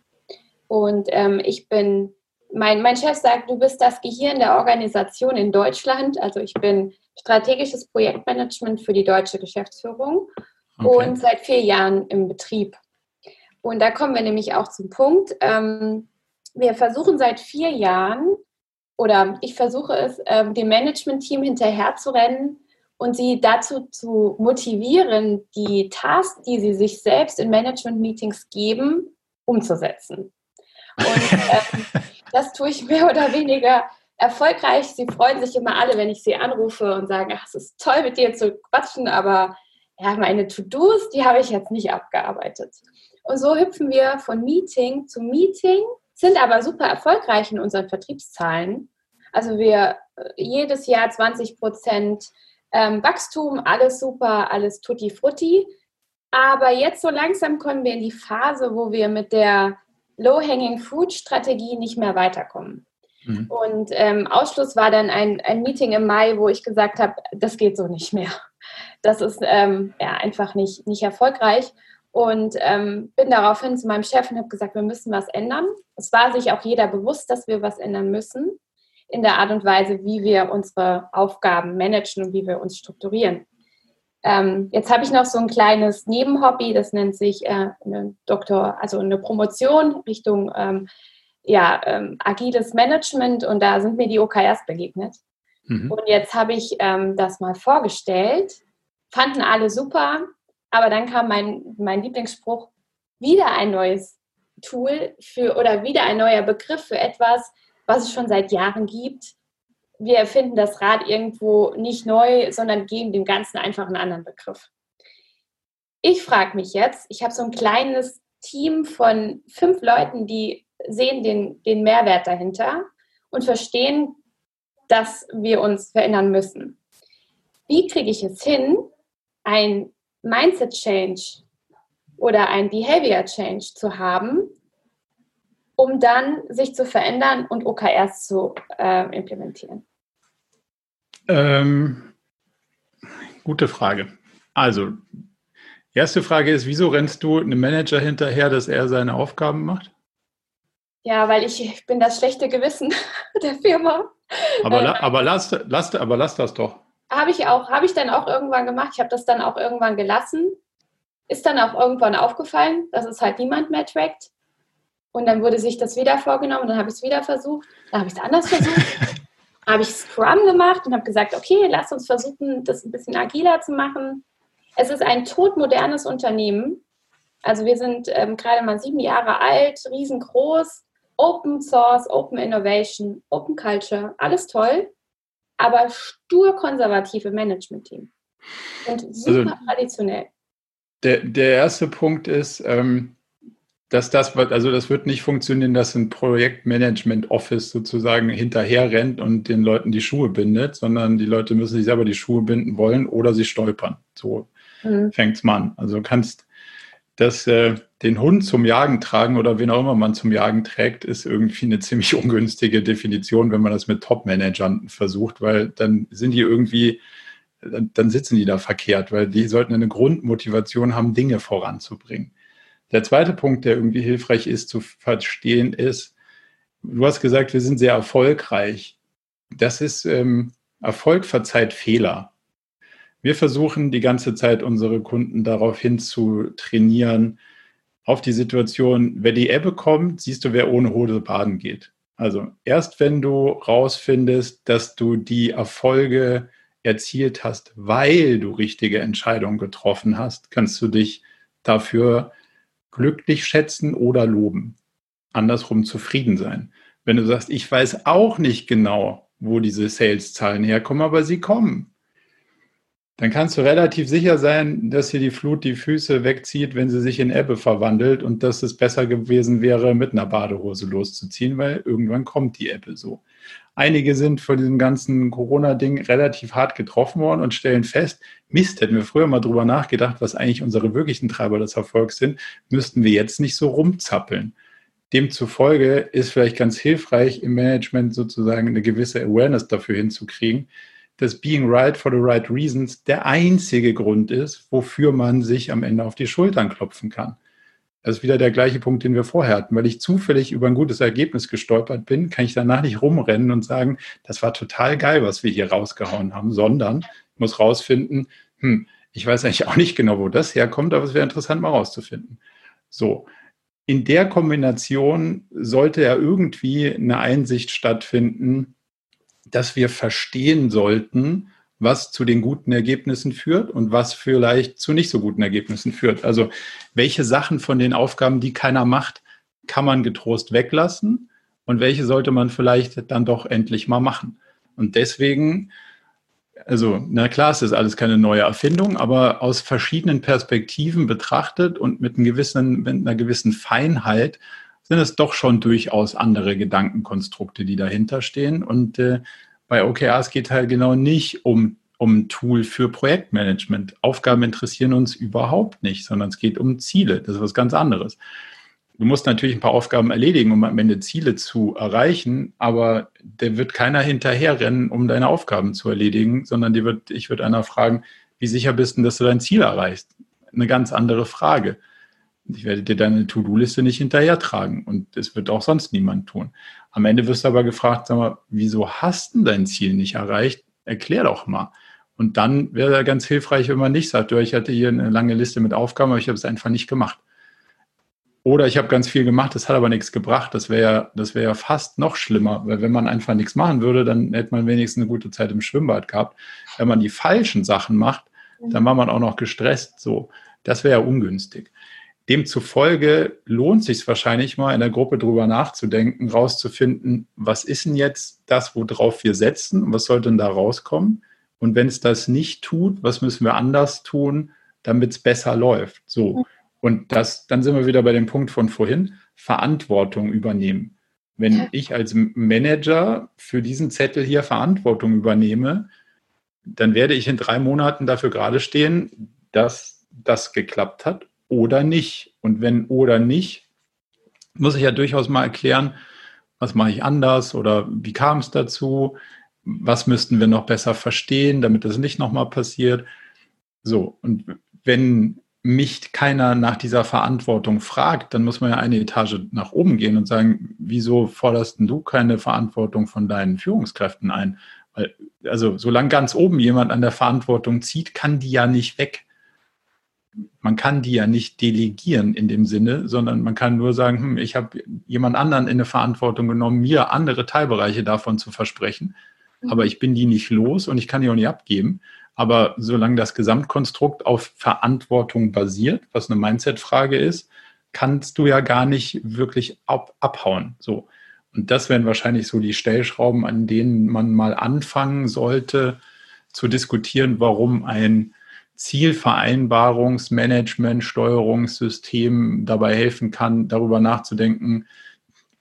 und ähm, ich bin, mein, mein Chef sagt, du bist das Gehirn der Organisation in Deutschland, also ich bin strategisches Projektmanagement für die deutsche Geschäftsführung okay. und seit vier Jahren im Betrieb. Und da kommen wir nämlich auch zum Punkt, ähm, wir versuchen seit vier Jahren oder ich versuche es, ähm, dem Management-Team hinterherzurennen und sie dazu zu motivieren, die Tasks, die sie sich selbst in Management-Meetings geben, umzusetzen. Und ähm, das tue ich mehr oder weniger erfolgreich. Sie freuen sich immer alle, wenn ich sie anrufe und sagen, ach, es ist toll, mit dir zu quatschen, aber ja, meine To-Dos, die habe ich jetzt nicht abgearbeitet. Und so hüpfen wir von Meeting zu Meeting sind aber super erfolgreich in unseren Vertriebszahlen. Also wir äh, jedes Jahr 20 Prozent ähm, Wachstum, alles super, alles tutti frutti. Aber jetzt so langsam kommen wir in die Phase, wo wir mit der Low-Hanging Fruit-Strategie nicht mehr weiterkommen. Mhm. Und ähm, Ausschluss war dann ein, ein Meeting im Mai, wo ich gesagt habe, das geht so nicht mehr. Das ist ähm, ja, einfach nicht, nicht erfolgreich und ähm, bin daraufhin zu meinem Chef und habe gesagt, wir müssen was ändern. Es war sich auch jeder bewusst, dass wir was ändern müssen in der Art und Weise, wie wir unsere Aufgaben managen und wie wir uns strukturieren. Ähm, jetzt habe ich noch so ein kleines Nebenhobby, das nennt sich äh, eine Doktor, also eine Promotion Richtung ähm, ja, ähm, agiles Management und da sind mir die OKRs begegnet. Mhm. Und jetzt habe ich ähm, das mal vorgestellt, fanden alle super, aber dann kam mein, mein Lieblingsspruch, wieder ein neues Tool für oder wieder ein neuer Begriff für etwas, was es schon seit Jahren gibt. Wir erfinden das Rad irgendwo nicht neu, sondern geben dem Ganzen einfach einen anderen Begriff. Ich frage mich jetzt, ich habe so ein kleines Team von fünf Leuten, die sehen den, den Mehrwert dahinter und verstehen, dass wir uns verändern müssen. Wie kriege ich es hin, ein Mindset Change oder ein Behavior Change zu haben, um dann sich zu verändern und OKRs zu äh, implementieren? Ähm, gute Frage. Also, erste Frage ist, wieso rennst du einem Manager hinterher, dass er seine Aufgaben macht? Ja, weil ich, ich bin das schlechte Gewissen der Firma. Aber, äh, aber, lass, lass, aber lass das doch. Habe ich auch, habe ich dann auch irgendwann gemacht. Ich habe das dann auch irgendwann gelassen. Ist dann auch irgendwann aufgefallen, dass es halt niemand mehr trackt. Und dann wurde sich das wieder vorgenommen, dann habe ich es wieder versucht, dann habe ich es anders versucht. habe ich Scrum gemacht und habe gesagt, okay, lass uns versuchen, das ein bisschen agiler zu machen. Es ist ein todmodernes Unternehmen. Also wir sind ähm, gerade mal sieben Jahre alt, riesengroß, Open Source, Open Innovation, Open Culture, alles toll, aber stur konservative Management-Team und super also, traditionell. Der, der erste Punkt ist, ähm, dass das, also das wird nicht funktionieren, dass ein Projektmanagement-Office sozusagen hinterher rennt und den Leuten die Schuhe bindet, sondern die Leute müssen sich selber die Schuhe binden wollen oder sie stolpern. So mhm. fängt es mal an. Also du kannst das, äh, den Hund zum Jagen tragen oder wen auch immer man zum Jagen trägt, ist irgendwie eine ziemlich ungünstige Definition, wenn man das mit Top-Managern versucht, weil dann sind die irgendwie, dann sitzen die da verkehrt, weil die sollten eine Grundmotivation haben, Dinge voranzubringen. Der zweite Punkt, der irgendwie hilfreich ist zu verstehen, ist, du hast gesagt, wir sind sehr erfolgreich. Das ist, ähm, Erfolg verzeiht Fehler. Wir versuchen die ganze Zeit unsere Kunden darauf hin zu trainieren, auf die Situation, wenn die Ebbe kommt, siehst du, wer ohne Hose baden geht. Also erst wenn du rausfindest, dass du die Erfolge erzielt hast, weil du richtige Entscheidungen getroffen hast, kannst du dich dafür glücklich schätzen oder loben. Andersrum zufrieden sein. Wenn du sagst, ich weiß auch nicht genau, wo diese Sales-Zahlen herkommen, aber sie kommen, dann kannst du relativ sicher sein, dass hier die Flut die Füße wegzieht, wenn sie sich in Ebbe verwandelt und dass es besser gewesen wäre, mit einer Badehose loszuziehen, weil irgendwann kommt die Ebbe so. Einige sind von diesem ganzen Corona-Ding relativ hart getroffen worden und stellen fest, Mist, hätten wir früher mal drüber nachgedacht, was eigentlich unsere wirklichen Treiber des Erfolgs sind, müssten wir jetzt nicht so rumzappeln. Demzufolge ist vielleicht ganz hilfreich, im Management sozusagen eine gewisse Awareness dafür hinzukriegen, dass Being Right for the Right Reasons der einzige Grund ist, wofür man sich am Ende auf die Schultern klopfen kann. Das ist wieder der gleiche Punkt, den wir vorher hatten. Weil ich zufällig über ein gutes Ergebnis gestolpert bin, kann ich danach nicht rumrennen und sagen, das war total geil, was wir hier rausgehauen haben, sondern ich muss rausfinden, hm, ich weiß eigentlich auch nicht genau, wo das herkommt, aber es wäre interessant, mal rauszufinden. So. In der Kombination sollte ja irgendwie eine Einsicht stattfinden, dass wir verstehen sollten, was zu den guten Ergebnissen führt und was vielleicht zu nicht so guten Ergebnissen führt. Also welche Sachen von den Aufgaben, die keiner macht, kann man getrost weglassen und welche sollte man vielleicht dann doch endlich mal machen. Und deswegen, also na klar, es ist alles keine neue Erfindung, aber aus verschiedenen Perspektiven betrachtet und mit, einem gewissen, mit einer gewissen Feinheit sind es doch schon durchaus andere Gedankenkonstrukte, die dahinter stehen. Und äh, bei OKRs geht halt genau nicht um, um ein Tool für Projektmanagement. Aufgaben interessieren uns überhaupt nicht, sondern es geht um Ziele. Das ist was ganz anderes. Du musst natürlich ein paar Aufgaben erledigen, um am Ende Ziele zu erreichen, aber der wird keiner hinterherrennen, um deine Aufgaben zu erledigen, sondern die wird, ich würde einer fragen, wie sicher bist du, dass du dein Ziel erreichst? Eine ganz andere Frage. Ich werde dir deine To-Do-Liste nicht hinterher tragen und das wird auch sonst niemand tun. Am Ende wirst du aber gefragt, sag mal, wieso hast du dein Ziel nicht erreicht? Erklär doch mal. Und dann wäre ganz hilfreich, wenn man nicht sagt, du, ich hatte hier eine lange Liste mit Aufgaben, aber ich habe es einfach nicht gemacht. Oder ich habe ganz viel gemacht, das hat aber nichts gebracht. Das wäre ja, das wäre ja fast noch schlimmer, weil wenn man einfach nichts machen würde, dann hätte man wenigstens eine gute Zeit im Schwimmbad gehabt. Wenn man die falschen Sachen macht, dann war man auch noch gestresst. So, das wäre ja ungünstig. Demzufolge lohnt sich wahrscheinlich mal in der Gruppe drüber nachzudenken, rauszufinden, was ist denn jetzt das, worauf wir setzen, was sollte denn da rauskommen? Und wenn es das nicht tut, was müssen wir anders tun, damit es besser läuft? So. Und das, dann sind wir wieder bei dem Punkt von vorhin, Verantwortung übernehmen. Wenn ich als Manager für diesen Zettel hier Verantwortung übernehme, dann werde ich in drei Monaten dafür gerade stehen, dass das geklappt hat oder nicht. Und wenn oder nicht, muss ich ja durchaus mal erklären, was mache ich anders oder wie kam es dazu, was müssten wir noch besser verstehen, damit das nicht nochmal passiert. So, und wenn mich keiner nach dieser Verantwortung fragt, dann muss man ja eine Etage nach oben gehen und sagen, wieso forderst du keine Verantwortung von deinen Führungskräften ein? Weil, also solange ganz oben jemand an der Verantwortung zieht, kann die ja nicht weg. Man kann die ja nicht delegieren in dem Sinne, sondern man kann nur sagen, hm, ich habe jemand anderen in eine Verantwortung genommen, mir andere Teilbereiche davon zu versprechen, mhm. aber ich bin die nicht los und ich kann die auch nicht abgeben. Aber solange das Gesamtkonstrukt auf Verantwortung basiert, was eine Mindset-Frage ist, kannst du ja gar nicht wirklich ab, abhauen. So. Und das wären wahrscheinlich so die Stellschrauben, an denen man mal anfangen sollte zu diskutieren, warum ein Zielvereinbarungsmanagement, Steuerungssystem dabei helfen kann, darüber nachzudenken,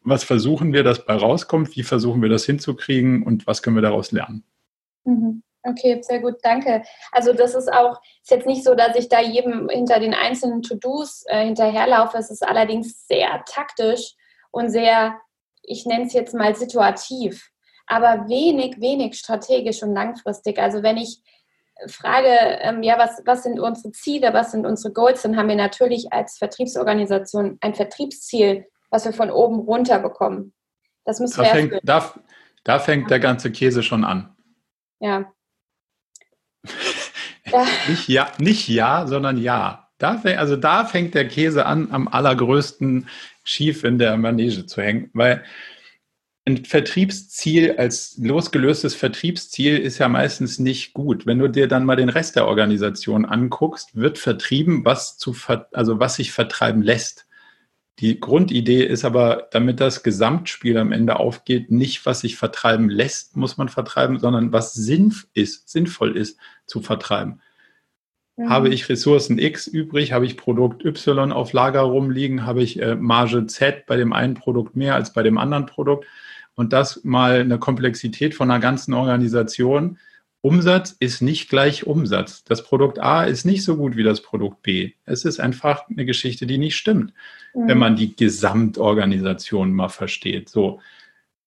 was versuchen wir, dass bei rauskommt, wie versuchen wir das hinzukriegen und was können wir daraus lernen. Mhm. Okay, sehr gut, danke. Also das ist auch, ist jetzt nicht so, dass ich da jedem hinter den einzelnen To-Dos äh, hinterherlaufe. Es ist allerdings sehr taktisch und sehr, ich nenne es jetzt mal situativ, aber wenig, wenig strategisch und langfristig. Also wenn ich frage, ähm, ja, was, was sind unsere Ziele, was sind unsere Goals, dann haben wir natürlich als Vertriebsorganisation ein Vertriebsziel, was wir von oben runter bekommen. Das müssen da wir fängt, da, da fängt der ganze Käse schon an. Ja, nicht ja, nicht ja, sondern ja. Da, also da fängt der Käse an, am allergrößten schief in der Manege zu hängen, weil ein Vertriebsziel als losgelöstes Vertriebsziel ist ja meistens nicht gut. Wenn du dir dann mal den Rest der Organisation anguckst, wird vertrieben, was zu, also was sich vertreiben lässt. Die Grundidee ist aber, damit das Gesamtspiel am Ende aufgeht, nicht, was sich vertreiben lässt, muss man vertreiben, sondern was sinnvoll ist, sinnvoll ist zu vertreiben. Mhm. Habe ich Ressourcen X übrig, habe ich Produkt Y auf Lager rumliegen, habe ich äh, Marge Z bei dem einen Produkt mehr als bei dem anderen Produkt und das mal eine Komplexität von einer ganzen Organisation, Umsatz ist nicht gleich Umsatz. Das Produkt A ist nicht so gut wie das Produkt B. Es ist einfach eine Geschichte, die nicht stimmt, mhm. wenn man die Gesamtorganisation mal versteht. So.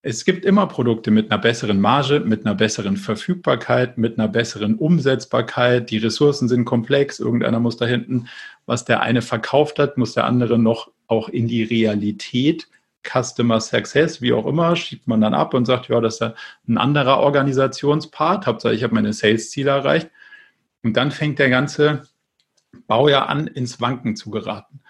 Es gibt immer Produkte mit einer besseren Marge, mit einer besseren Verfügbarkeit, mit einer besseren Umsetzbarkeit. Die Ressourcen sind komplex. Irgendeiner muss da hinten, was der eine verkauft hat, muss der andere noch auch in die Realität Customer Success, wie auch immer, schiebt man dann ab und sagt, ja, das ist ein anderer Organisationspart. Hauptsache, ich habe meine Sales-Ziele erreicht. Und dann fängt der ganze Baujahr an, ins Wanken zu geraten.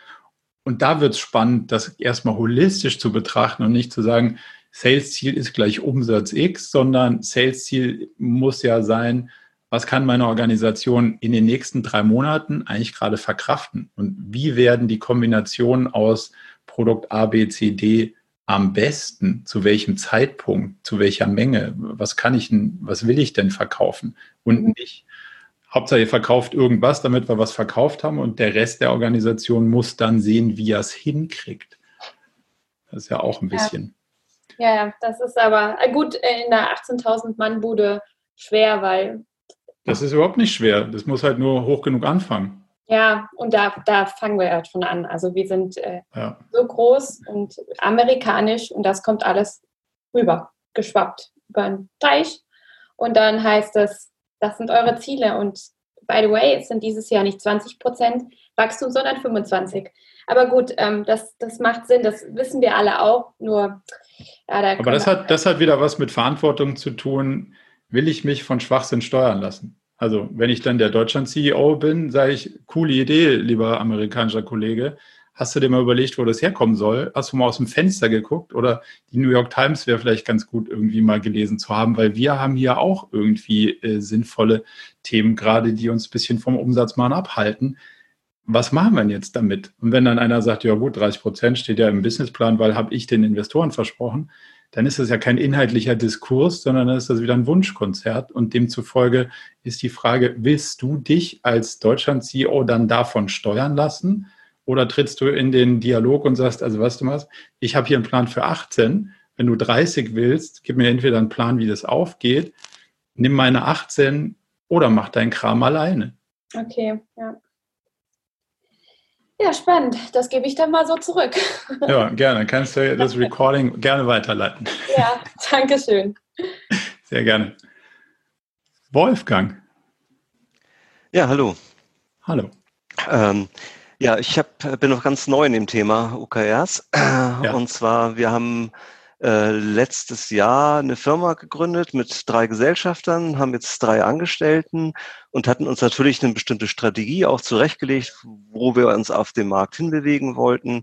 Und da wird es spannend, das erstmal holistisch zu betrachten und nicht zu sagen, Sales-Ziel ist gleich Umsatz X, sondern Sales-Ziel muss ja sein, was kann meine Organisation in den nächsten drei Monaten eigentlich gerade verkraften? Und wie werden die Kombinationen aus Produkt A, B, C, D am besten? Zu welchem Zeitpunkt? Zu welcher Menge? Was kann ich denn, was will ich denn verkaufen? Und mhm. nicht. Hauptsache, ihr verkauft irgendwas, damit wir was verkauft haben und der Rest der Organisation muss dann sehen, wie er es hinkriegt. Das ist ja auch ein bisschen. Ja, ja das ist aber äh, gut äh, in der 18.000 Mann Bude schwer, weil. Das ist überhaupt nicht schwer. Das muss halt nur hoch genug anfangen. Ja, und da, da fangen wir halt schon an. Also wir sind äh, ja. so groß und amerikanisch und das kommt alles rüber, geschwappt über den Teich. Und dann heißt es, das sind eure Ziele. Und by the way, es sind dieses Jahr nicht 20 Prozent Wachstum, sondern 25. Aber gut, ähm, das, das macht Sinn, das wissen wir alle auch. Nur, ja, da Aber das hat, das hat wieder was mit Verantwortung zu tun. Will ich mich von Schwachsinn steuern lassen? Also wenn ich dann der Deutschland-CEO bin, sage ich, coole Idee, lieber amerikanischer Kollege. Hast du dir mal überlegt, wo das herkommen soll? Hast du mal aus dem Fenster geguckt? Oder die New York Times wäre vielleicht ganz gut irgendwie mal gelesen zu haben, weil wir haben hier auch irgendwie äh, sinnvolle Themen gerade, die uns ein bisschen vom Umsatz mal abhalten. Was machen wir denn jetzt damit? Und wenn dann einer sagt, ja gut, 30 Prozent steht ja im Businessplan, weil habe ich den Investoren versprochen, dann ist das ja kein inhaltlicher Diskurs, sondern dann ist das wieder ein Wunschkonzert. Und demzufolge ist die Frage, willst du dich als Deutschland-CEO dann davon steuern lassen? Oder trittst du in den Dialog und sagst, also was du machst, ich habe hier einen Plan für 18. Wenn du 30 willst, gib mir entweder einen Plan, wie das aufgeht, nimm meine 18 oder mach deinen Kram alleine. Okay, ja. Ja, spannend. Das gebe ich dann mal so zurück. Ja, gerne. Kannst du das Recording gerne weiterleiten. Ja, danke schön. Sehr gerne. Wolfgang. Ja, hallo. Hallo. Ähm, ja, ich hab, bin noch ganz neu in dem Thema OKRs. Ja. Und zwar, wir haben äh, letztes Jahr eine Firma gegründet mit drei Gesellschaftern, haben jetzt drei Angestellten und hatten uns natürlich eine bestimmte Strategie auch zurechtgelegt, wo wir uns auf dem Markt hinbewegen wollten.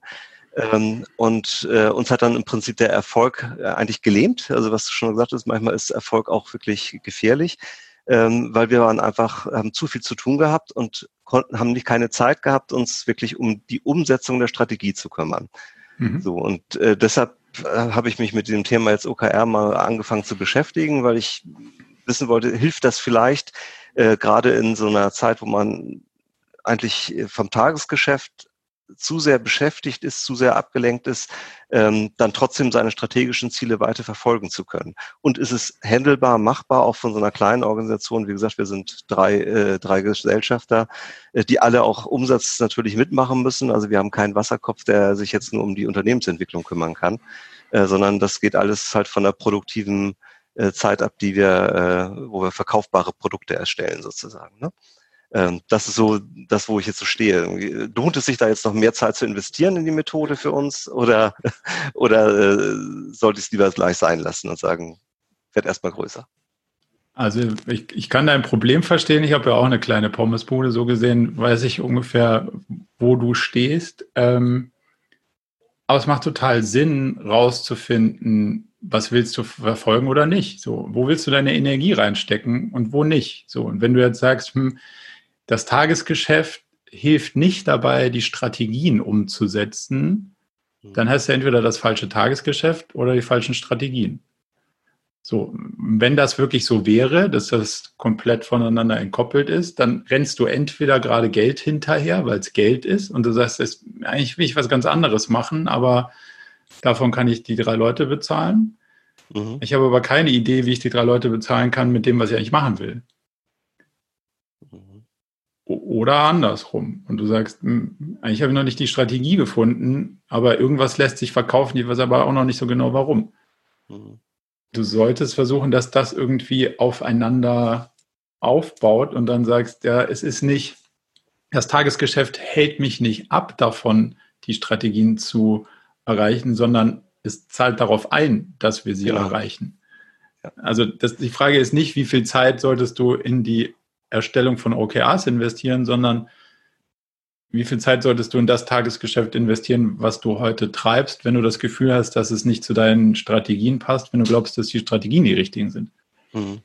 Ähm, und äh, uns hat dann im Prinzip der Erfolg äh, eigentlich gelähmt. Also was du schon gesagt hast, manchmal ist Erfolg auch wirklich gefährlich, ähm, weil wir waren einfach, haben zu viel zu tun gehabt und konnten, haben nicht keine Zeit gehabt, uns wirklich um die Umsetzung der Strategie zu kümmern. Mhm. So, und äh, deshalb habe ich mich mit dem Thema jetzt OKR mal angefangen zu beschäftigen, weil ich wissen wollte, hilft das vielleicht äh, gerade in so einer Zeit, wo man eigentlich vom Tagesgeschäft zu sehr beschäftigt ist, zu sehr abgelenkt ist, ähm, dann trotzdem seine strategischen Ziele weiter verfolgen zu können. Und ist es handelbar, machbar, auch von so einer kleinen Organisation? Wie gesagt, wir sind drei, äh, drei Gesellschafter, äh, die alle auch Umsatz natürlich mitmachen müssen. Also wir haben keinen Wasserkopf, der sich jetzt nur um die Unternehmensentwicklung kümmern kann, äh, sondern das geht alles halt von der produktiven äh, Zeit ab, die wir, äh, wo wir verkaufbare Produkte erstellen sozusagen. Ne? Ähm, das ist so das, wo ich jetzt so stehe. Lohnt es sich da jetzt noch mehr Zeit zu investieren in die Methode für uns oder, oder äh, sollte ich es lieber gleich sein lassen und sagen, wird erstmal größer? Also ich, ich kann dein Problem verstehen. Ich habe ja auch eine kleine Pommesbude. So gesehen weiß ich ungefähr, wo du stehst. Ähm, aber es macht total Sinn, rauszufinden, was willst du verfolgen oder nicht. So, wo willst du deine Energie reinstecken und wo nicht. So, und wenn du jetzt sagst, hm, das Tagesgeschäft hilft nicht dabei, die Strategien umzusetzen, hm. dann hast du entweder das falsche Tagesgeschäft oder die falschen Strategien. So, wenn das wirklich so wäre, dass das komplett voneinander entkoppelt ist, dann rennst du entweder gerade Geld hinterher, weil es Geld ist, und du sagst, es, eigentlich will ich was ganz anderes machen, aber davon kann ich die drei Leute bezahlen. Mhm. Ich habe aber keine Idee, wie ich die drei Leute bezahlen kann mit dem, was ich eigentlich machen will. Oder andersrum. Und du sagst, hm, eigentlich habe ich noch nicht die Strategie gefunden, aber irgendwas lässt sich verkaufen, ich weiß aber auch noch nicht so genau warum. Mhm. Du solltest versuchen, dass das irgendwie aufeinander aufbaut und dann sagst, ja, es ist nicht, das Tagesgeschäft hält mich nicht ab davon, die Strategien zu erreichen, sondern es zahlt darauf ein, dass wir sie genau. erreichen. Also das, die Frage ist nicht, wie viel Zeit solltest du in die Erstellung von OKRs investieren, sondern wie viel Zeit solltest du in das Tagesgeschäft investieren, was du heute treibst, wenn du das Gefühl hast, dass es nicht zu deinen Strategien passt, wenn du glaubst, dass die Strategien die richtigen sind? Mhm.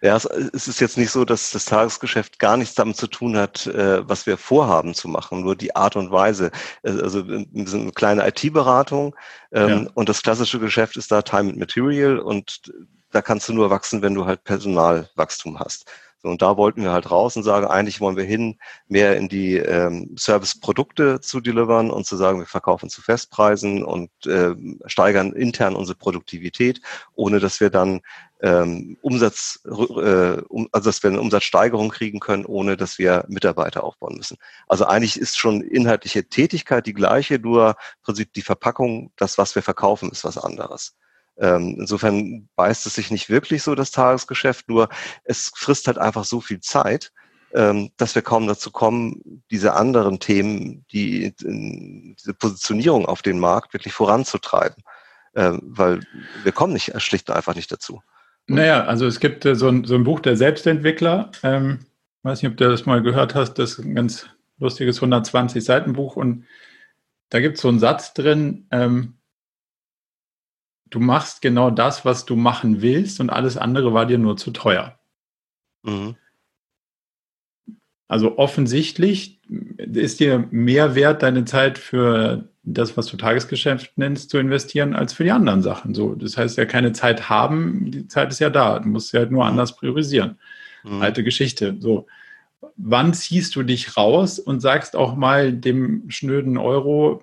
Ja, es ist jetzt nicht so, dass das Tagesgeschäft gar nichts damit zu tun hat, äh, was wir vorhaben zu machen, nur die Art und Weise. Äh, also wir sind eine kleine IT-Beratung ähm, ja. und das klassische Geschäft ist da Time and Material und da kannst du nur wachsen, wenn du halt Personalwachstum hast. Und da wollten wir halt raus und sagen, eigentlich wollen wir hin, mehr in die ähm, Service-Produkte zu delivern und zu sagen, wir verkaufen zu Festpreisen und äh, steigern intern unsere Produktivität, ohne dass wir dann ähm, Umsatz, äh, um, also dass wir eine Umsatzsteigerung kriegen können, ohne dass wir Mitarbeiter aufbauen müssen. Also eigentlich ist schon inhaltliche Tätigkeit die gleiche, nur im Prinzip die Verpackung, das, was wir verkaufen, ist was anderes. Ähm, insofern beißt es sich nicht wirklich so, das Tagesgeschäft, nur es frisst halt einfach so viel Zeit, ähm, dass wir kaum dazu kommen, diese anderen Themen, die diese Positionierung auf den Markt wirklich voranzutreiben. Ähm, weil wir kommen nicht schlicht und einfach nicht dazu. Naja, also es gibt äh, so, ein, so ein Buch der Selbstentwickler. Ähm, weiß nicht, ob du das mal gehört hast. Das ist ein ganz lustiges 120 Seiten Buch und da gibt es so einen Satz drin, ähm, du machst genau das, was du machen willst und alles andere war dir nur zu teuer. Mhm. Also offensichtlich ist dir mehr wert, deine Zeit für das, was du Tagesgeschäft nennst, zu investieren, als für die anderen Sachen. So, das heißt ja keine Zeit haben, die Zeit ist ja da. Du musst sie halt nur mhm. anders priorisieren. Mhm. Alte Geschichte. So. wann ziehst du dich raus und sagst auch mal dem schnöden Euro,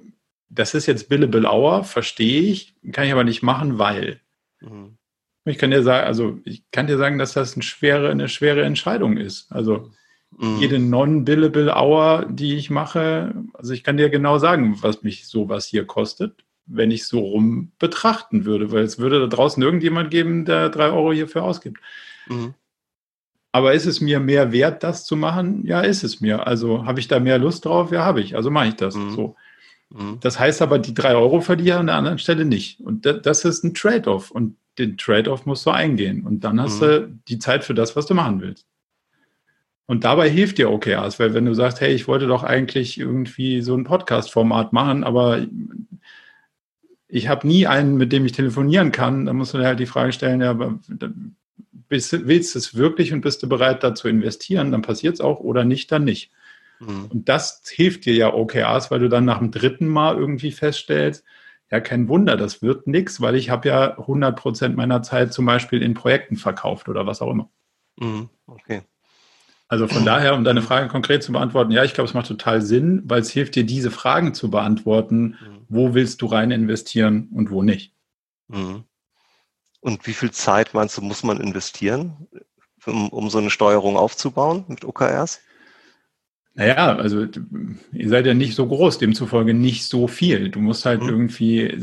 das ist jetzt billable hour, verstehe ich, kann ich aber nicht machen, weil. Mhm. Ich kann dir sagen, also ich kann dir sagen, dass das eine schwere, eine schwere Entscheidung ist. Also mhm. jede non-billable hour, die ich mache, also ich kann dir genau sagen, was mich sowas hier kostet, wenn ich so rum betrachten würde, weil es würde da draußen irgendjemand geben, der drei Euro hierfür ausgibt. Mhm. Aber ist es mir mehr wert, das zu machen? Ja, ist es mir. Also habe ich da mehr Lust drauf? Ja, habe ich. Also mache ich das mhm. so. Mhm. Das heißt aber, die drei Euro verdiene ich an der anderen Stelle nicht. Und das ist ein Trade-off. Und den Trade-off musst du eingehen. Und dann hast mhm. du die Zeit für das, was du machen willst. Und dabei hilft dir OKRs, weil wenn du sagst, hey, ich wollte doch eigentlich irgendwie so ein Podcast-Format machen, aber ich habe nie einen, mit dem ich telefonieren kann, dann musst du dir halt die Frage stellen, ja, willst du es wirklich und bist du bereit, da zu investieren, dann passiert es auch oder nicht, dann nicht. Mhm. Und das hilft dir ja OKRs, weil du dann nach dem dritten Mal irgendwie feststellst, ja, kein Wunder, das wird nichts, weil ich habe ja 100 Prozent meiner Zeit zum Beispiel in Projekten verkauft oder was auch immer. Mhm. Okay. Also von daher, um deine Frage konkret zu beantworten, ja, ich glaube, es macht total Sinn, weil es hilft dir, diese Fragen zu beantworten. Mhm. Wo willst du rein investieren und wo nicht? Mhm. Und wie viel Zeit meinst du, muss man investieren, um, um so eine Steuerung aufzubauen mit OKRs? Naja, also ihr seid ja nicht so groß, demzufolge nicht so viel. Du musst halt mhm. irgendwie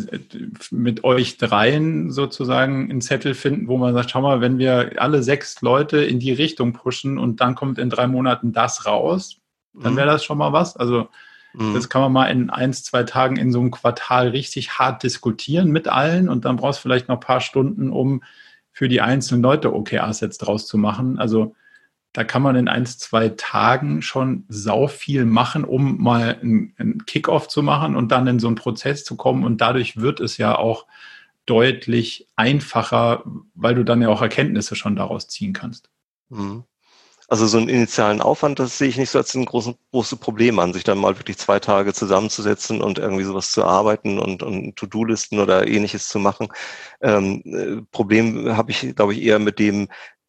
mit euch dreien sozusagen einen Zettel finden, wo man sagt, schau mal, wenn wir alle sechs Leute in die Richtung pushen und dann kommt in drei Monaten das raus, dann mhm. wäre das schon mal was. Also Mhm. Das kann man mal in eins, zwei Tagen in so einem Quartal richtig hart diskutieren mit allen und dann brauchst du vielleicht noch ein paar Stunden, um für die einzelnen Leute OKR-Sets draus zu machen. Also da kann man in eins, zwei Tagen schon sau viel machen, um mal einen, einen Kickoff zu machen und dann in so einen Prozess zu kommen. Und dadurch wird es ja auch deutlich einfacher, weil du dann ja auch Erkenntnisse schon daraus ziehen kannst. Mhm. Also so einen initialen Aufwand, das sehe ich nicht so als ein großes, großes Problem an, sich dann mal wirklich zwei Tage zusammenzusetzen und irgendwie sowas zu arbeiten und, und To-Do-Listen oder ähnliches zu machen. Ähm, äh, Problem habe ich, glaube ich, eher mit dem,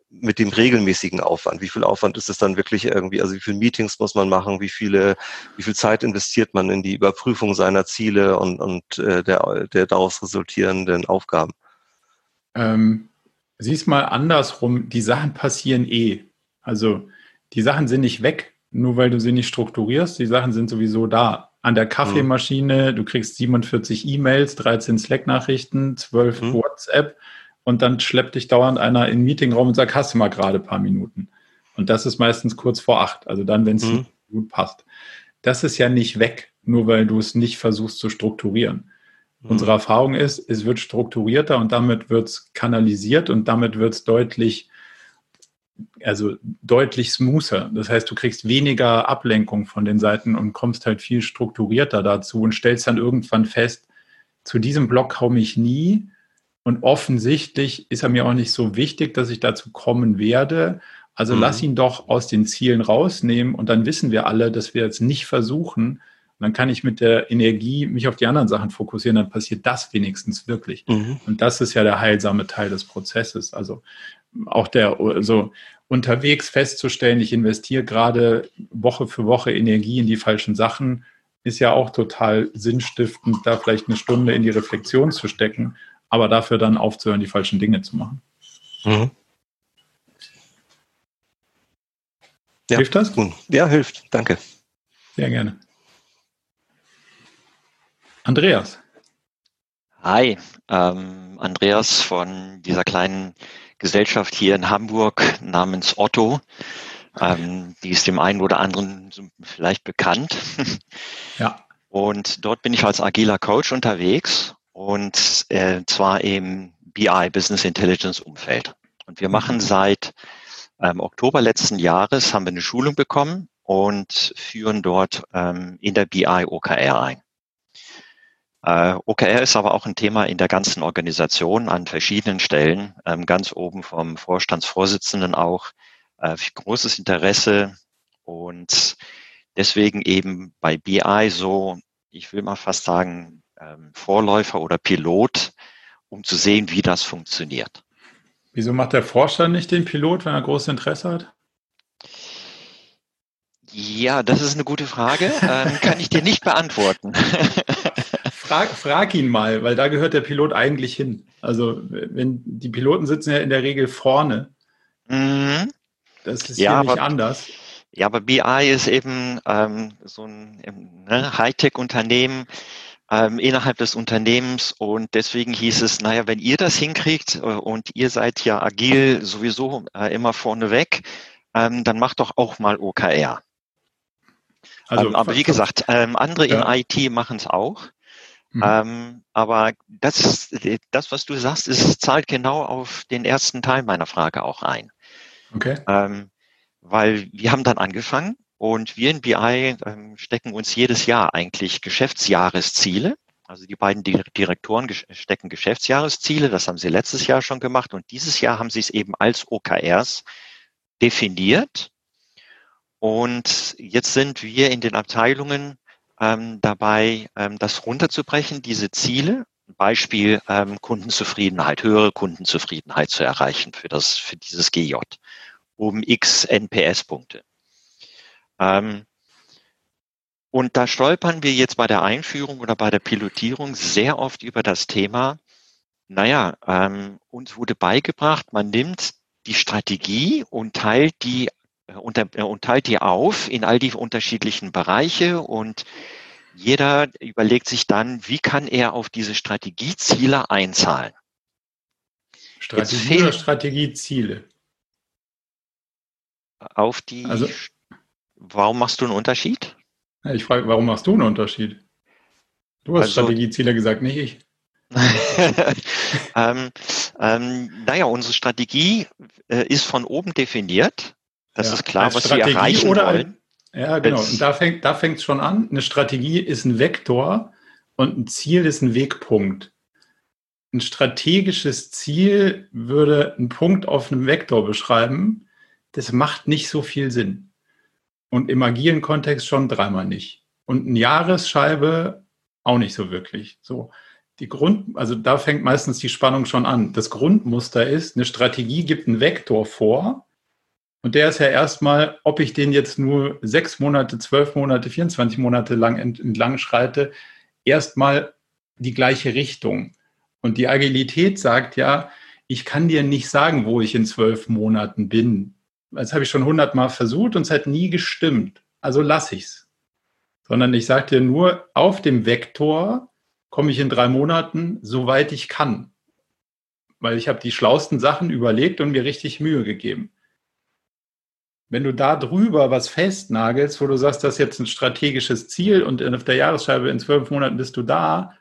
mit dem regelmäßigen Aufwand. Wie viel Aufwand ist es dann wirklich irgendwie? Also wie viele Meetings muss man machen? Wie viele, wie viel Zeit investiert man in die Überprüfung seiner Ziele und, und äh, der, der daraus resultierenden Aufgaben? Ähm, siehst mal andersrum, die Sachen passieren eh. Also die Sachen sind nicht weg, nur weil du sie nicht strukturierst. Die Sachen sind sowieso da. An der Kaffeemaschine, du kriegst 47 E-Mails, 13 Slack-Nachrichten, 12 mhm. WhatsApp und dann schleppt dich dauernd einer in den Meetingraum und sagt, hast du mal gerade ein paar Minuten. Und das ist meistens kurz vor acht, also dann, wenn es mhm. gut passt. Das ist ja nicht weg, nur weil du es nicht versuchst zu strukturieren. Mhm. Unsere Erfahrung ist, es wird strukturierter und damit wird es kanalisiert und damit wird es deutlich also deutlich smoother. Das heißt, du kriegst weniger Ablenkung von den Seiten und kommst halt viel strukturierter dazu und stellst dann irgendwann fest, zu diesem Block komme ich nie. Und offensichtlich ist er mir auch nicht so wichtig, dass ich dazu kommen werde. Also mhm. lass ihn doch aus den Zielen rausnehmen und dann wissen wir alle, dass wir jetzt nicht versuchen. Und dann kann ich mit der Energie mich auf die anderen Sachen fokussieren, dann passiert das wenigstens wirklich. Mhm. Und das ist ja der heilsame Teil des Prozesses. Also auch der, also unterwegs festzustellen, ich investiere gerade Woche für Woche Energie in die falschen Sachen, ist ja auch total sinnstiftend, da vielleicht eine Stunde in die Reflexion zu stecken, aber dafür dann aufzuhören, die falschen Dinge zu machen. Mhm. Ja. Hilft das? Ja, hilft. Danke. Sehr gerne. Andreas. Hi, ähm, Andreas von dieser kleinen Gesellschaft hier in Hamburg namens Otto. Ähm, die ist dem einen oder anderen vielleicht bekannt. Ja. Und dort bin ich als agiler Coach unterwegs und äh, zwar im BI, Business Intelligence Umfeld. Und wir machen mhm. seit ähm, Oktober letzten Jahres, haben wir eine Schulung bekommen und führen dort ähm, in der BI OKR ein. Äh, OKR ist aber auch ein Thema in der ganzen Organisation an verschiedenen Stellen, ähm, ganz oben vom Vorstandsvorsitzenden auch. Äh, großes Interesse und deswegen eben bei BI so, ich will mal fast sagen, ähm, Vorläufer oder Pilot, um zu sehen, wie das funktioniert. Wieso macht der Vorstand nicht den Pilot, wenn er großes Interesse hat? Ja, das ist eine gute Frage. Ähm, kann ich dir nicht beantworten. frag, frag ihn mal, weil da gehört der Pilot eigentlich hin. Also, wenn die Piloten sitzen ja in der Regel vorne. Mhm. Das ist ja, hier nicht anders. Ja, aber BI ist eben ähm, so ein ne, Hightech-Unternehmen ähm, innerhalb des Unternehmens und deswegen hieß es, naja, wenn ihr das hinkriegt äh, und ihr seid ja agil sowieso äh, immer vorneweg, ähm, dann macht doch auch mal OKR. Also, ähm, aber wie gesagt, ähm, andere ja. in IT machen es auch. Mhm. Ähm, aber das, das, was du sagst, ist, zahlt genau auf den ersten Teil meiner Frage auch ein. Okay. Ähm, weil wir haben dann angefangen und wir in BI ähm, stecken uns jedes Jahr eigentlich Geschäftsjahresziele. Also die beiden Direktoren stecken Geschäftsjahresziele, das haben sie letztes Jahr schon gemacht und dieses Jahr haben sie es eben als OKRs definiert. Und jetzt sind wir in den Abteilungen ähm, dabei, ähm, das runterzubrechen, diese Ziele. Beispiel ähm, Kundenzufriedenheit, höhere Kundenzufriedenheit zu erreichen für das, für dieses GJ um x NPS-Punkte. Ähm, und da stolpern wir jetzt bei der Einführung oder bei der Pilotierung sehr oft über das Thema, naja, ähm, uns wurde beigebracht, man nimmt die Strategie und teilt die, äh, unter, äh, und teilt die auf in all die unterschiedlichen Bereiche und jeder überlegt sich dann, wie kann er auf diese Strategieziele einzahlen. Strategie oder Strategieziele? auf die. Also, warum machst du einen Unterschied? Ich frage, warum machst du einen Unterschied? Du hast also, Strategieziele gesagt, nicht ich. ähm, ähm, naja, unsere Strategie äh, ist von oben definiert. Das ja, ist klar, was Strategie wir erreichen oder wollen. Ein, ja, genau. Und da fängt da es schon an. Eine Strategie ist ein Vektor und ein Ziel ist ein Wegpunkt. Ein strategisches Ziel würde einen Punkt auf einem Vektor beschreiben das macht nicht so viel Sinn. Und im agilen Kontext schon dreimal nicht. Und eine Jahresscheibe auch nicht so wirklich. So. Die Grund, also da fängt meistens die Spannung schon an. Das Grundmuster ist, eine Strategie gibt einen Vektor vor. Und der ist ja erstmal, ob ich den jetzt nur sechs Monate, zwölf Monate, 24 Monate lang entlang schreite, erstmal die gleiche Richtung. Und die Agilität sagt ja, ich kann dir nicht sagen, wo ich in zwölf Monaten bin das habe ich schon hundertmal versucht und es hat nie gestimmt. Also lasse ich es. Sondern ich sage dir nur, auf dem Vektor komme ich in drei Monaten, soweit ich kann. Weil ich habe die schlausten Sachen überlegt und mir richtig Mühe gegeben. Wenn du da drüber was festnagelst, wo du sagst, das ist jetzt ein strategisches Ziel und auf der Jahresscheibe in zwölf Monaten bist du da,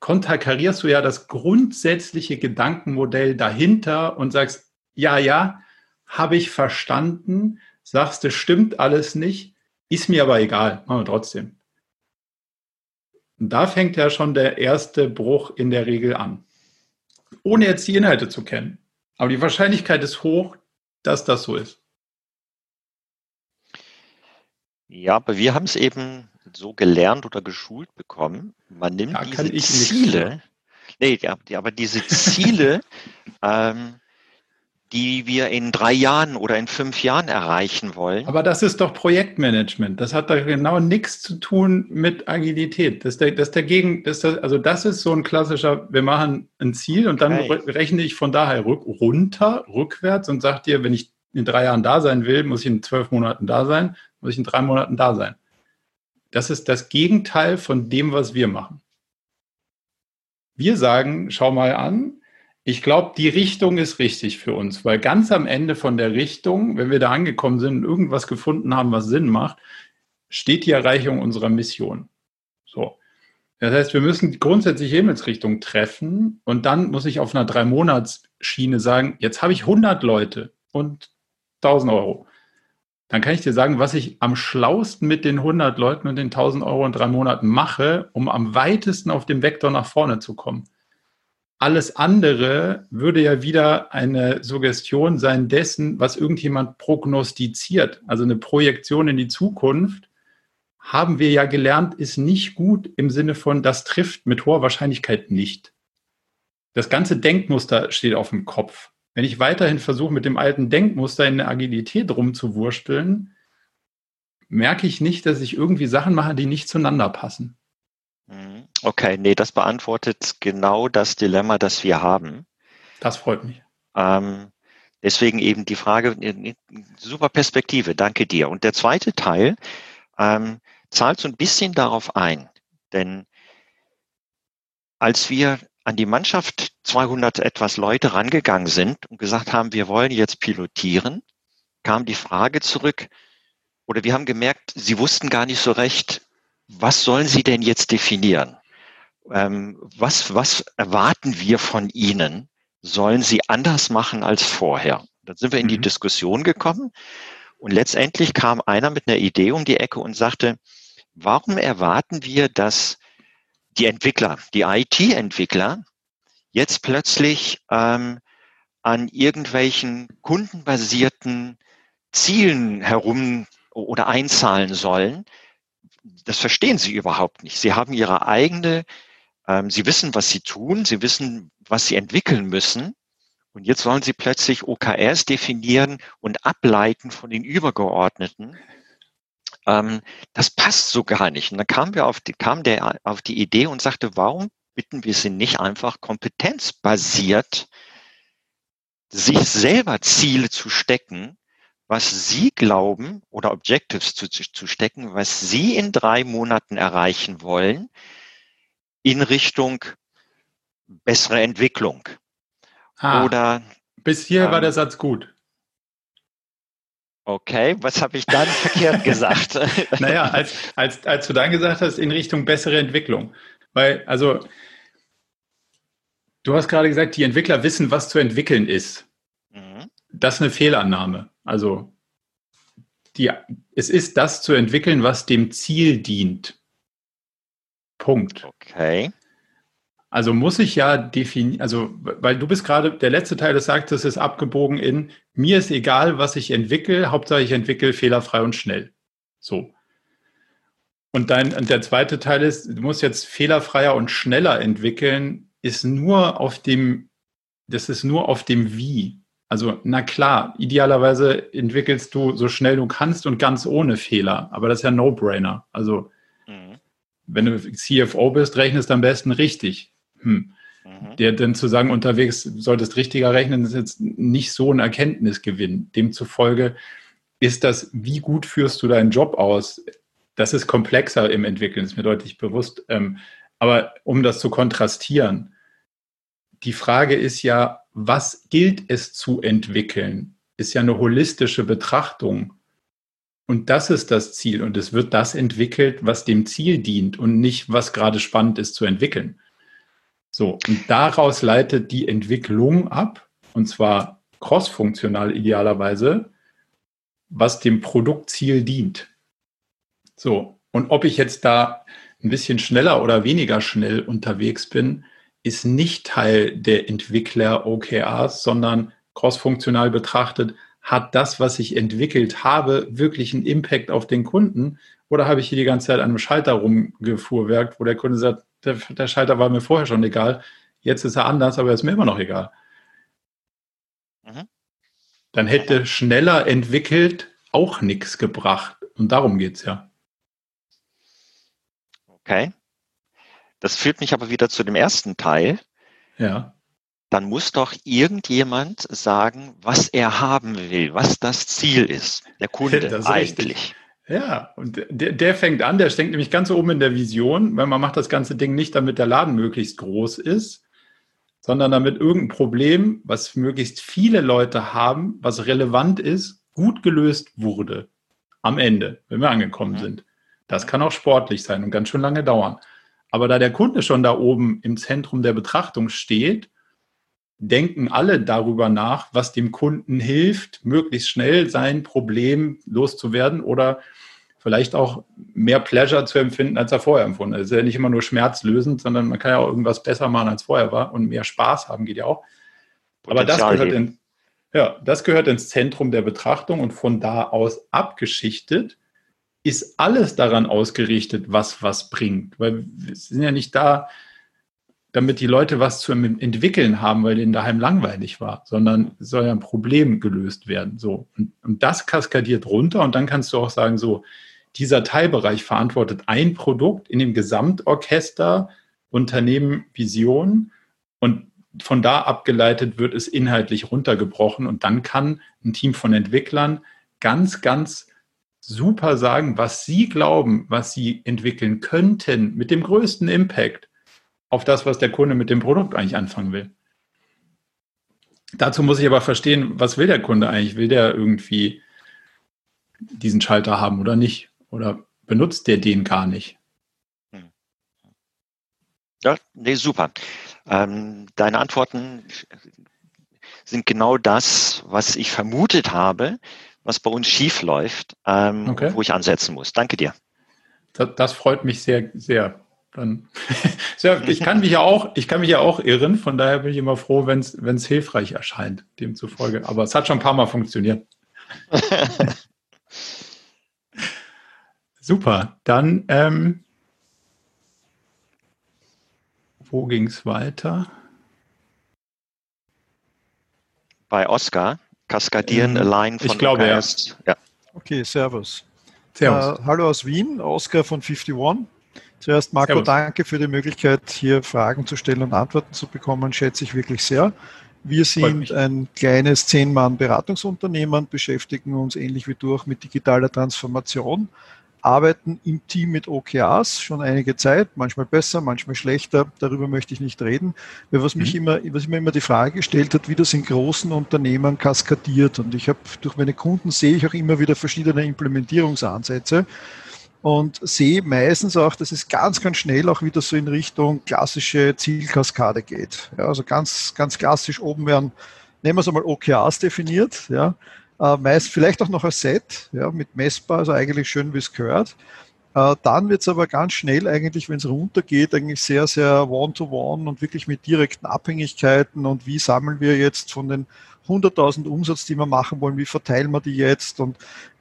konterkarierst du ja das grundsätzliche Gedankenmodell dahinter und sagst, ja, ja, habe ich verstanden, sagst du, stimmt alles nicht, ist mir aber egal, machen wir trotzdem. Und da fängt ja schon der erste Bruch in der Regel an. Ohne jetzt die Inhalte zu kennen. Aber die Wahrscheinlichkeit ist hoch, dass das so ist. Ja, aber wir haben es eben so gelernt oder geschult bekommen. Man nimmt ja, diese Ziele, nee, aber diese Ziele ähm, die wir in drei Jahren oder in fünf Jahren erreichen wollen. Aber das ist doch Projektmanagement. Das hat da genau nichts zu tun mit Agilität. Das ist der, das ist der Gegen, das also das ist so ein klassischer, wir machen ein Ziel und dann okay. rechne ich von daher rück, runter, rückwärts und sage dir, wenn ich in drei Jahren da sein will, muss ich in zwölf Monaten da sein, muss ich in drei Monaten da sein. Das ist das Gegenteil von dem, was wir machen. Wir sagen, schau mal an, ich glaube, die Richtung ist richtig für uns, weil ganz am Ende von der Richtung, wenn wir da angekommen sind und irgendwas gefunden haben, was Sinn macht, steht die Erreichung unserer Mission. So. Das heißt, wir müssen grundsätzlich Himmelsrichtung treffen und dann muss ich auf einer Drei-Monats-Schiene sagen, jetzt habe ich 100 Leute und 1000 Euro. Dann kann ich dir sagen, was ich am schlausten mit den 100 Leuten und den 1000 Euro in drei Monaten mache, um am weitesten auf dem Vektor nach vorne zu kommen. Alles andere würde ja wieder eine Suggestion sein dessen, was irgendjemand prognostiziert. Also eine Projektion in die Zukunft haben wir ja gelernt, ist nicht gut im Sinne von, das trifft mit hoher Wahrscheinlichkeit nicht. Das ganze Denkmuster steht auf dem Kopf. Wenn ich weiterhin versuche, mit dem alten Denkmuster in der Agilität rumzuwursteln, merke ich nicht, dass ich irgendwie Sachen mache, die nicht zueinander passen. Mhm. Okay, nee, das beantwortet genau das Dilemma, das wir haben. Das freut mich. Ähm, deswegen eben die Frage, super Perspektive, danke dir. Und der zweite Teil ähm, zahlt so ein bisschen darauf ein, denn als wir an die Mannschaft 200 etwas Leute rangegangen sind und gesagt haben, wir wollen jetzt pilotieren, kam die Frage zurück, oder wir haben gemerkt, sie wussten gar nicht so recht, was sollen sie denn jetzt definieren? Ähm, was, was erwarten wir von ihnen? Sollen sie anders machen als vorher? Dann sind wir in die mhm. Diskussion gekommen und letztendlich kam einer mit einer Idee um die Ecke und sagte, warum erwarten wir, dass die Entwickler, die IT-Entwickler jetzt plötzlich ähm, an irgendwelchen kundenbasierten Zielen herum oder einzahlen sollen, das verstehen sie überhaupt nicht. Sie haben ihre eigene, ähm, sie wissen, was sie tun, sie wissen, was sie entwickeln müssen. Und jetzt sollen sie plötzlich OKRs definieren und ableiten von den Übergeordneten. Ähm, das passt so gar nicht. Und dann kam, wir auf die, kam der auf die Idee und sagte, warum bitten wir sie nicht einfach kompetenzbasiert, sich selber Ziele zu stecken was Sie glauben oder Objectives zu, zu stecken, was Sie in drei Monaten erreichen wollen in Richtung bessere Entwicklung. Ah, oder bis hier ähm, war der Satz gut. Okay, was habe ich dann verkehrt gesagt? naja, als, als, als du dann gesagt hast, in Richtung bessere Entwicklung. Weil, also, du hast gerade gesagt, die Entwickler wissen, was zu entwickeln ist. Mhm. Das ist eine Fehlannahme. Also die, es ist das zu entwickeln, was dem Ziel dient. Punkt. Okay. Also muss ich ja definieren, also weil du bist gerade, der letzte Teil des Satzes ist abgebogen in, mir ist egal, was ich entwickle, Hauptsache ich entwickle fehlerfrei und schnell. So. Und, dein, und der zweite Teil ist, du musst jetzt fehlerfreier und schneller entwickeln, ist nur auf dem, das ist nur auf dem Wie. Also, na klar, idealerweise entwickelst du so schnell du kannst und ganz ohne Fehler. Aber das ist ja No-Brainer. Also, mhm. wenn du CFO bist, rechnest am besten richtig. Hm. Mhm. Der denn zu sagen, unterwegs solltest richtiger rechnen, ist jetzt nicht so ein Erkenntnisgewinn. Demzufolge ist das, wie gut führst du deinen Job aus? Das ist komplexer im Entwickeln, ist mir deutlich bewusst. Ähm, aber um das zu kontrastieren, die Frage ist ja, was gilt es zu entwickeln? Ist ja eine holistische Betrachtung. Und das ist das Ziel. Und es wird das entwickelt, was dem Ziel dient und nicht, was gerade spannend ist zu entwickeln. So, und daraus leitet die Entwicklung ab, und zwar crossfunktional idealerweise, was dem Produktziel dient. So, und ob ich jetzt da ein bisschen schneller oder weniger schnell unterwegs bin, ist nicht Teil der Entwickler OKRs, sondern crossfunktional betrachtet, hat das, was ich entwickelt habe, wirklich einen Impact auf den Kunden? Oder habe ich hier die ganze Zeit an einem Schalter rumgefuhrwerkt, wo der Kunde sagt, der, der Schalter war mir vorher schon egal, jetzt ist er anders, aber er ist mir immer noch egal. Mhm. Dann hätte schneller entwickelt auch nichts gebracht. Und darum geht es ja. Okay. Das führt mich aber wieder zu dem ersten Teil. Ja. Dann muss doch irgendjemand sagen, was er haben will, was das Ziel ist. Der Kunde das eigentlich. Richtig. Ja, und der, der, fängt an, der steckt nämlich ganz oben in der Vision, weil man macht das ganze Ding nicht, damit der Laden möglichst groß ist, sondern damit irgendein Problem, was möglichst viele Leute haben, was relevant ist, gut gelöst wurde. Am Ende, wenn wir angekommen ja. sind. Das kann auch sportlich sein und ganz schön lange dauern. Aber da der Kunde schon da oben im Zentrum der Betrachtung steht, denken alle darüber nach, was dem Kunden hilft, möglichst schnell sein Problem loszuwerden oder vielleicht auch mehr Pleasure zu empfinden, als er vorher empfunden hat. Es ist ja nicht immer nur schmerzlösend, sondern man kann ja auch irgendwas besser machen, als vorher war und mehr Spaß haben geht ja auch. Aber das gehört, in, ja, das gehört ins Zentrum der Betrachtung und von da aus abgeschichtet ist alles daran ausgerichtet, was was bringt. Weil wir sind ja nicht da, damit die Leute was zu entwickeln haben, weil denen daheim langweilig war, sondern soll ja ein Problem gelöst werden. So. Und, und das kaskadiert runter und dann kannst du auch sagen, so, dieser Teilbereich verantwortet ein Produkt in dem Gesamtorchester Unternehmen Vision und von da abgeleitet wird es inhaltlich runtergebrochen und dann kann ein Team von Entwicklern ganz, ganz super sagen, was sie glauben, was sie entwickeln könnten mit dem größten Impact auf das, was der Kunde mit dem Produkt eigentlich anfangen will. Dazu muss ich aber verstehen, was will der Kunde eigentlich? Will der irgendwie diesen Schalter haben oder nicht? Oder benutzt der den gar nicht? Hm. Ja, nee, super. Ähm, deine Antworten sind genau das, was ich vermutet habe, was bei uns schief läuft, ähm, okay. wo ich ansetzen muss. Danke dir. Das, das freut mich sehr, sehr. Dann, ich kann mich ja auch, ich kann mich ja auch irren, von daher bin ich immer froh, wenn es hilfreich erscheint, demzufolge. Aber es hat schon ein paar Mal funktioniert. Super, dann ähm, wo ging es weiter? Bei Oscar, Kaskadieren ähm, Align von Ich glaube, ja. ja. Okay, Servus. servus. Äh, hallo aus Wien, Oscar von 51. Zuerst, Marco, servus. danke für die Möglichkeit, hier Fragen zu stellen und Antworten zu bekommen, schätze ich wirklich sehr. Wir sind ein kleines Zehn-Mann-Beratungsunternehmen, beschäftigen uns ähnlich wie du auch mit digitaler Transformation arbeiten im Team mit OKRs schon einige Zeit, manchmal besser, manchmal schlechter. Darüber möchte ich nicht reden. Was mich mhm. immer, was mir immer die Frage gestellt hat, wie das in großen Unternehmen kaskadiert. Und ich habe durch meine Kunden sehe ich auch immer wieder verschiedene Implementierungsansätze und sehe meistens auch, dass es ganz, ganz schnell auch wieder so in Richtung klassische Zielkaskade geht. Ja, also ganz, ganz klassisch oben werden, nehmen wir es einmal OKRs definiert, ja, äh, meist vielleicht auch noch ein Set, ja, mit messbar, also eigentlich schön, wie es gehört. Äh, dann wird es aber ganz schnell eigentlich, wenn es runtergeht, eigentlich sehr, sehr one-to-one -one und wirklich mit direkten Abhängigkeiten und wie sammeln wir jetzt von den 100.000 Umsatz, die wir machen wollen, wie verteilen wir die jetzt und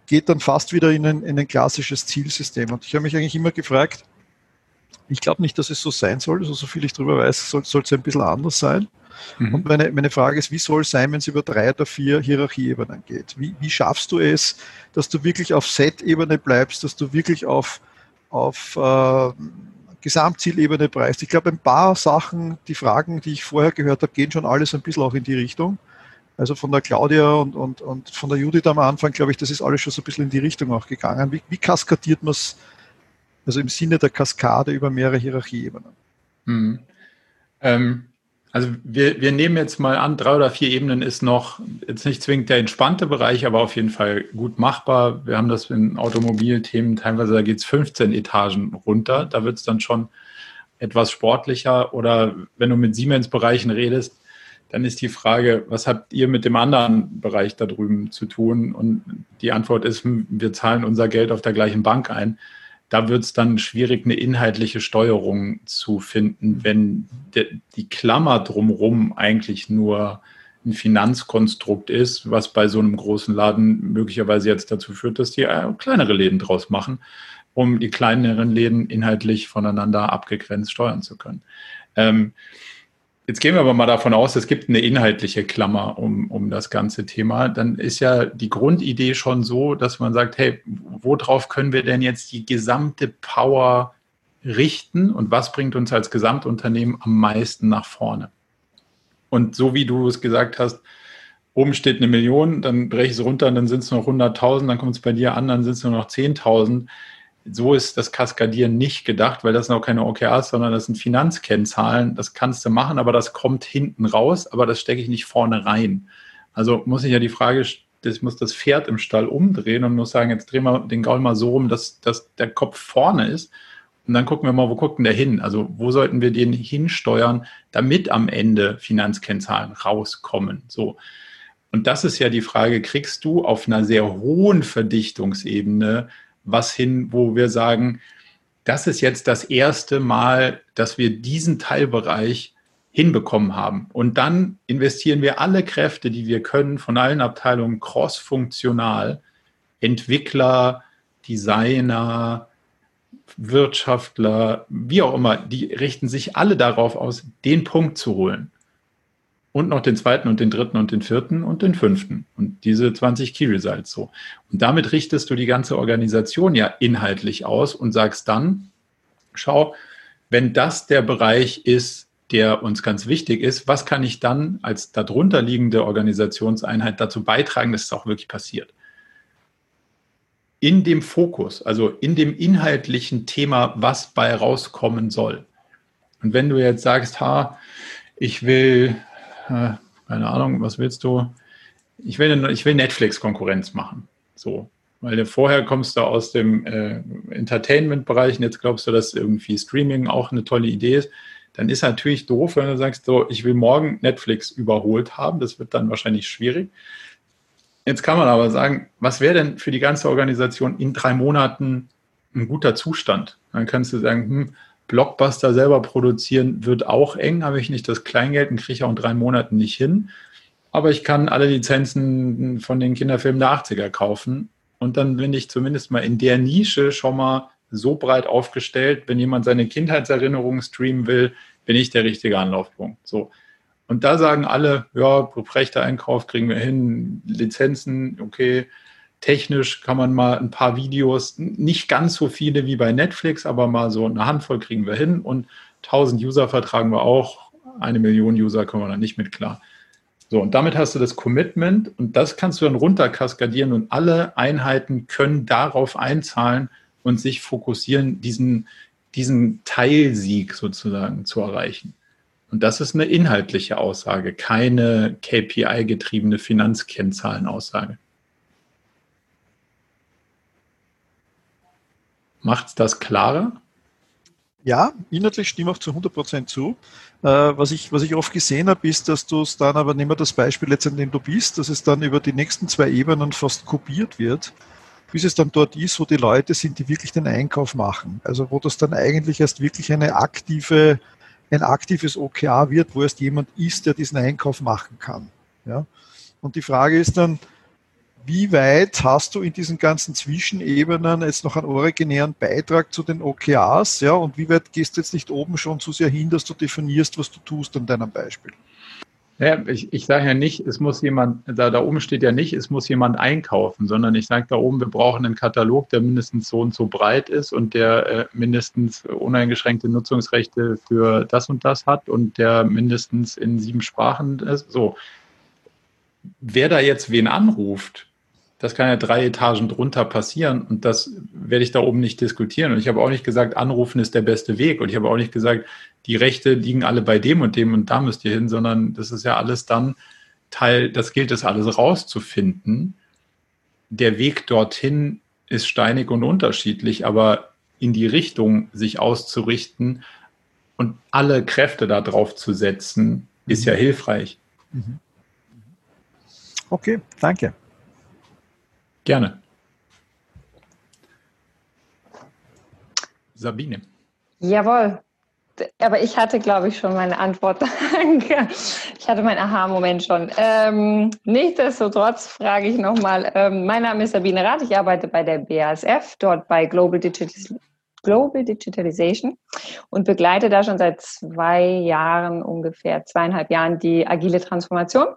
geht dann fast wieder in ein, in ein klassisches Zielsystem. Und ich habe mich eigentlich immer gefragt, ich glaube nicht, dass es so sein soll, also so viel ich darüber weiß, soll es ein bisschen anders sein. Mhm. Und meine, meine Frage ist, wie soll es sein, wenn es über drei oder vier Hierarchieebenen geht? Wie, wie schaffst du es, dass du wirklich auf Set-Ebene bleibst, dass du wirklich auf, auf äh, Gesamtzielebene preist? Ich glaube, ein paar Sachen, die Fragen, die ich vorher gehört habe, gehen schon alles ein bisschen auch in die Richtung. Also von der Claudia und, und, und von der Judith am Anfang, glaube ich, das ist alles schon so ein bisschen in die Richtung auch gegangen. Wie, wie kaskadiert man es, also im Sinne der Kaskade über mehrere Hierarchieebenen? Mhm. Ähm, also wir, wir nehmen jetzt mal an, drei oder vier Ebenen ist noch jetzt nicht zwingend der entspannte Bereich, aber auf jeden Fall gut machbar. Wir haben das in Automobilthemen, teilweise da geht es 15 Etagen runter. Da wird es dann schon etwas sportlicher. Oder wenn du mit Siemens-Bereichen redest, dann ist die Frage, was habt ihr mit dem anderen Bereich da drüben zu tun? Und die Antwort ist, wir zahlen unser Geld auf der gleichen Bank ein da wird es dann schwierig, eine inhaltliche Steuerung zu finden, wenn de, die Klammer drumherum eigentlich nur ein Finanzkonstrukt ist, was bei so einem großen Laden möglicherweise jetzt dazu führt, dass die äh, kleinere Läden draus machen, um die kleineren Läden inhaltlich voneinander abgegrenzt steuern zu können. Ähm, Jetzt gehen wir aber mal davon aus, es gibt eine inhaltliche Klammer um, um das ganze Thema. Dann ist ja die Grundidee schon so, dass man sagt, hey, worauf können wir denn jetzt die gesamte Power richten und was bringt uns als Gesamtunternehmen am meisten nach vorne? Und so wie du es gesagt hast, oben steht eine Million, dann breche ich es runter, dann sind es noch 100.000, dann kommt es bei dir an, dann sind es nur noch 10.000 so ist das Kaskadieren nicht gedacht, weil das sind auch keine OKRs, sondern das sind Finanzkennzahlen. Das kannst du machen, aber das kommt hinten raus, aber das stecke ich nicht vorne rein. Also muss ich ja die Frage, ich muss das Pferd im Stall umdrehen und muss sagen, jetzt drehen wir den Gaul mal so rum, dass, dass der Kopf vorne ist. Und dann gucken wir mal, wo gucken der hin? Also wo sollten wir den hinsteuern, damit am Ende Finanzkennzahlen rauskommen? So. Und das ist ja die Frage, kriegst du auf einer sehr hohen Verdichtungsebene was hin, wo wir sagen, das ist jetzt das erste Mal, dass wir diesen Teilbereich hinbekommen haben. Und dann investieren wir alle Kräfte, die wir können, von allen Abteilungen cross-funktional, Entwickler, Designer, Wirtschaftler, wie auch immer, die richten sich alle darauf aus, den Punkt zu holen. Und noch den zweiten und den dritten und den vierten und den fünften. Und diese 20 Key Results so. Und damit richtest du die ganze Organisation ja inhaltlich aus und sagst dann, schau, wenn das der Bereich ist, der uns ganz wichtig ist, was kann ich dann als darunter liegende Organisationseinheit dazu beitragen, dass es auch wirklich passiert? In dem Fokus, also in dem inhaltlichen Thema, was bei rauskommen soll. Und wenn du jetzt sagst, ha, ich will äh, keine Ahnung, was willst du? Ich will, ich will Netflix-Konkurrenz machen. So. Weil vorher kommst du aus dem äh, Entertainment-Bereich und jetzt glaubst du, dass irgendwie Streaming auch eine tolle Idee ist. Dann ist natürlich doof, wenn du sagst, so, ich will morgen Netflix überholt haben. Das wird dann wahrscheinlich schwierig. Jetzt kann man aber sagen, was wäre denn für die ganze Organisation in drei Monaten ein guter Zustand? Dann kannst du sagen, hm, Blockbuster selber produzieren wird auch eng, habe ich nicht das Kleingeld und kriege ich auch in drei Monaten nicht hin. Aber ich kann alle Lizenzen von den Kinderfilmen der 80er kaufen. Und dann bin ich zumindest mal in der Nische schon mal so breit aufgestellt, wenn jemand seine Kindheitserinnerungen streamen will, bin ich der richtige Anlaufpunkt. So. Und da sagen alle, ja, Rechte Einkauf kriegen wir hin, Lizenzen, okay, Technisch kann man mal ein paar Videos, nicht ganz so viele wie bei Netflix, aber mal so eine Handvoll kriegen wir hin und 1000 User vertragen wir auch. Eine Million User kommen wir dann nicht mit klar. So, und damit hast du das Commitment und das kannst du dann runterkaskadieren und alle Einheiten können darauf einzahlen und sich fokussieren, diesen, diesen Teilsieg sozusagen zu erreichen. Und das ist eine inhaltliche Aussage, keine KPI-getriebene Finanzkennzahlenaussage. Macht das klarer? Ja, inhaltlich stimme ich auch zu 100% zu. Äh, was, ich, was ich oft gesehen habe, ist, dass du es dann, aber nehmen wir das Beispiel jetzt, an dem du bist, dass es dann über die nächsten zwei Ebenen fast kopiert wird, bis es dann dort ist, wo die Leute sind, die wirklich den Einkauf machen. Also wo das dann eigentlich erst wirklich eine aktive, ein aktives OKR wird, wo erst jemand ist, der diesen Einkauf machen kann. Ja? Und die Frage ist dann, wie weit hast du in diesen ganzen Zwischenebenen jetzt noch einen originären Beitrag zu den OKRs, ja, und wie weit gehst du jetzt nicht oben schon so sehr hin, dass du definierst, was du tust an deinem Beispiel? Ja, ich, ich sage ja nicht, es muss jemand, da, da oben steht ja nicht, es muss jemand einkaufen, sondern ich sage da oben, wir brauchen einen Katalog, der mindestens so und so breit ist und der äh, mindestens uneingeschränkte Nutzungsrechte für das und das hat und der mindestens in sieben Sprachen ist. So. Wer da jetzt wen anruft, das kann ja drei Etagen drunter passieren und das werde ich da oben nicht diskutieren. Und ich habe auch nicht gesagt, anrufen ist der beste Weg. Und ich habe auch nicht gesagt, die Rechte liegen alle bei dem und dem und da müsst ihr hin, sondern das ist ja alles dann Teil, das gilt es alles rauszufinden. Der Weg dorthin ist steinig und unterschiedlich, aber in die Richtung sich auszurichten und alle Kräfte darauf zu setzen, ist ja mhm. hilfreich. Mhm. Okay, danke. Gerne. Sabine. Jawohl. Aber ich hatte, glaube ich, schon meine Antwort. Danke. Ich hatte meinen Aha-Moment schon. Ähm, nichtsdestotrotz frage ich nochmal. Ähm, mein Name ist Sabine Rath. Ich arbeite bei der BASF, dort bei Global Digital, Global Digitalization und begleite da schon seit zwei Jahren, ungefähr zweieinhalb Jahren, die agile Transformation.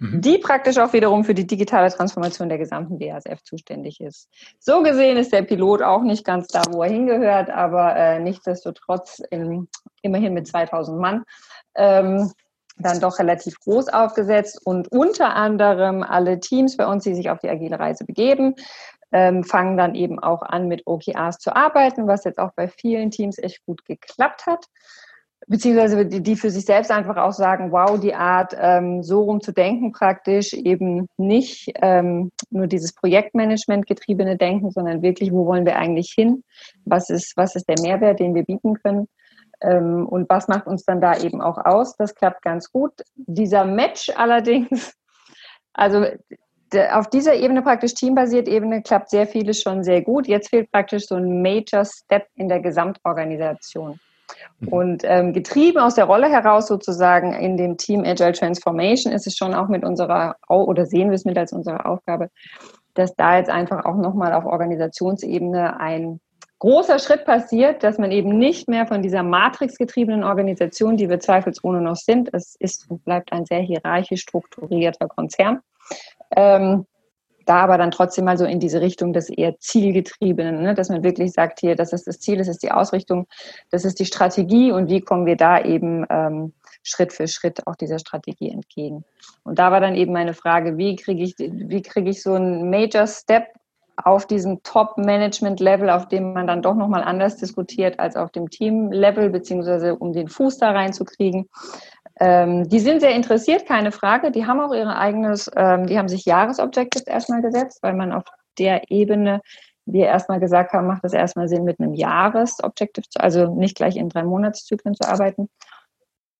Mhm. die praktisch auch wiederum für die digitale Transformation der gesamten BASF zuständig ist. So gesehen ist der Pilot auch nicht ganz da, wo er hingehört, aber äh, nichtsdestotrotz in, immerhin mit 2000 Mann. Ähm, dann doch relativ groß aufgesetzt und unter anderem alle Teams bei uns, die sich auf die agile Reise begeben, ähm, fangen dann eben auch an, mit OKRs zu arbeiten, was jetzt auch bei vielen Teams echt gut geklappt hat beziehungsweise die, die für sich selbst einfach auch sagen, wow, die Art, ähm, so rum zu denken praktisch, eben nicht ähm, nur dieses Projektmanagement getriebene Denken, sondern wirklich, wo wollen wir eigentlich hin? Was ist, was ist der Mehrwert, den wir bieten können? Ähm, und was macht uns dann da eben auch aus? Das klappt ganz gut. Dieser Match allerdings, also auf dieser Ebene praktisch teambasiert Ebene klappt sehr vieles schon sehr gut. Jetzt fehlt praktisch so ein Major Step in der Gesamtorganisation. Mhm. Und ähm, getrieben aus der Rolle heraus sozusagen in dem Team Agile Transformation ist es schon auch mit unserer, oder sehen wir es mit als unsere Aufgabe, dass da jetzt einfach auch nochmal auf Organisationsebene ein großer Schritt passiert, dass man eben nicht mehr von dieser matrixgetriebenen Organisation, die wir zweifelsohne noch sind, es ist und bleibt ein sehr hierarchisch strukturierter Konzern, ähm, da aber dann trotzdem mal so in diese Richtung des eher zielgetriebenen, ne? dass man wirklich sagt, hier, das ist das Ziel, das ist die Ausrichtung, das ist die Strategie und wie kommen wir da eben ähm, Schritt für Schritt auch dieser Strategie entgegen. Und da war dann eben meine Frage, wie kriege ich, wie kriege ich so einen Major Step auf diesem Top-Management-Level, auf dem man dann doch nochmal anders diskutiert als auf dem Team-Level, beziehungsweise um den Fuß da reinzukriegen. Ähm, die sind sehr interessiert, keine Frage. Die haben auch ihre eigenes, ähm, die haben sich Jahresobjectives erstmal gesetzt, weil man auf der Ebene, wir erstmal gesagt haben, macht es erstmal Sinn, mit einem Jahresobjective, also nicht gleich in drei Monatszyklen zu arbeiten.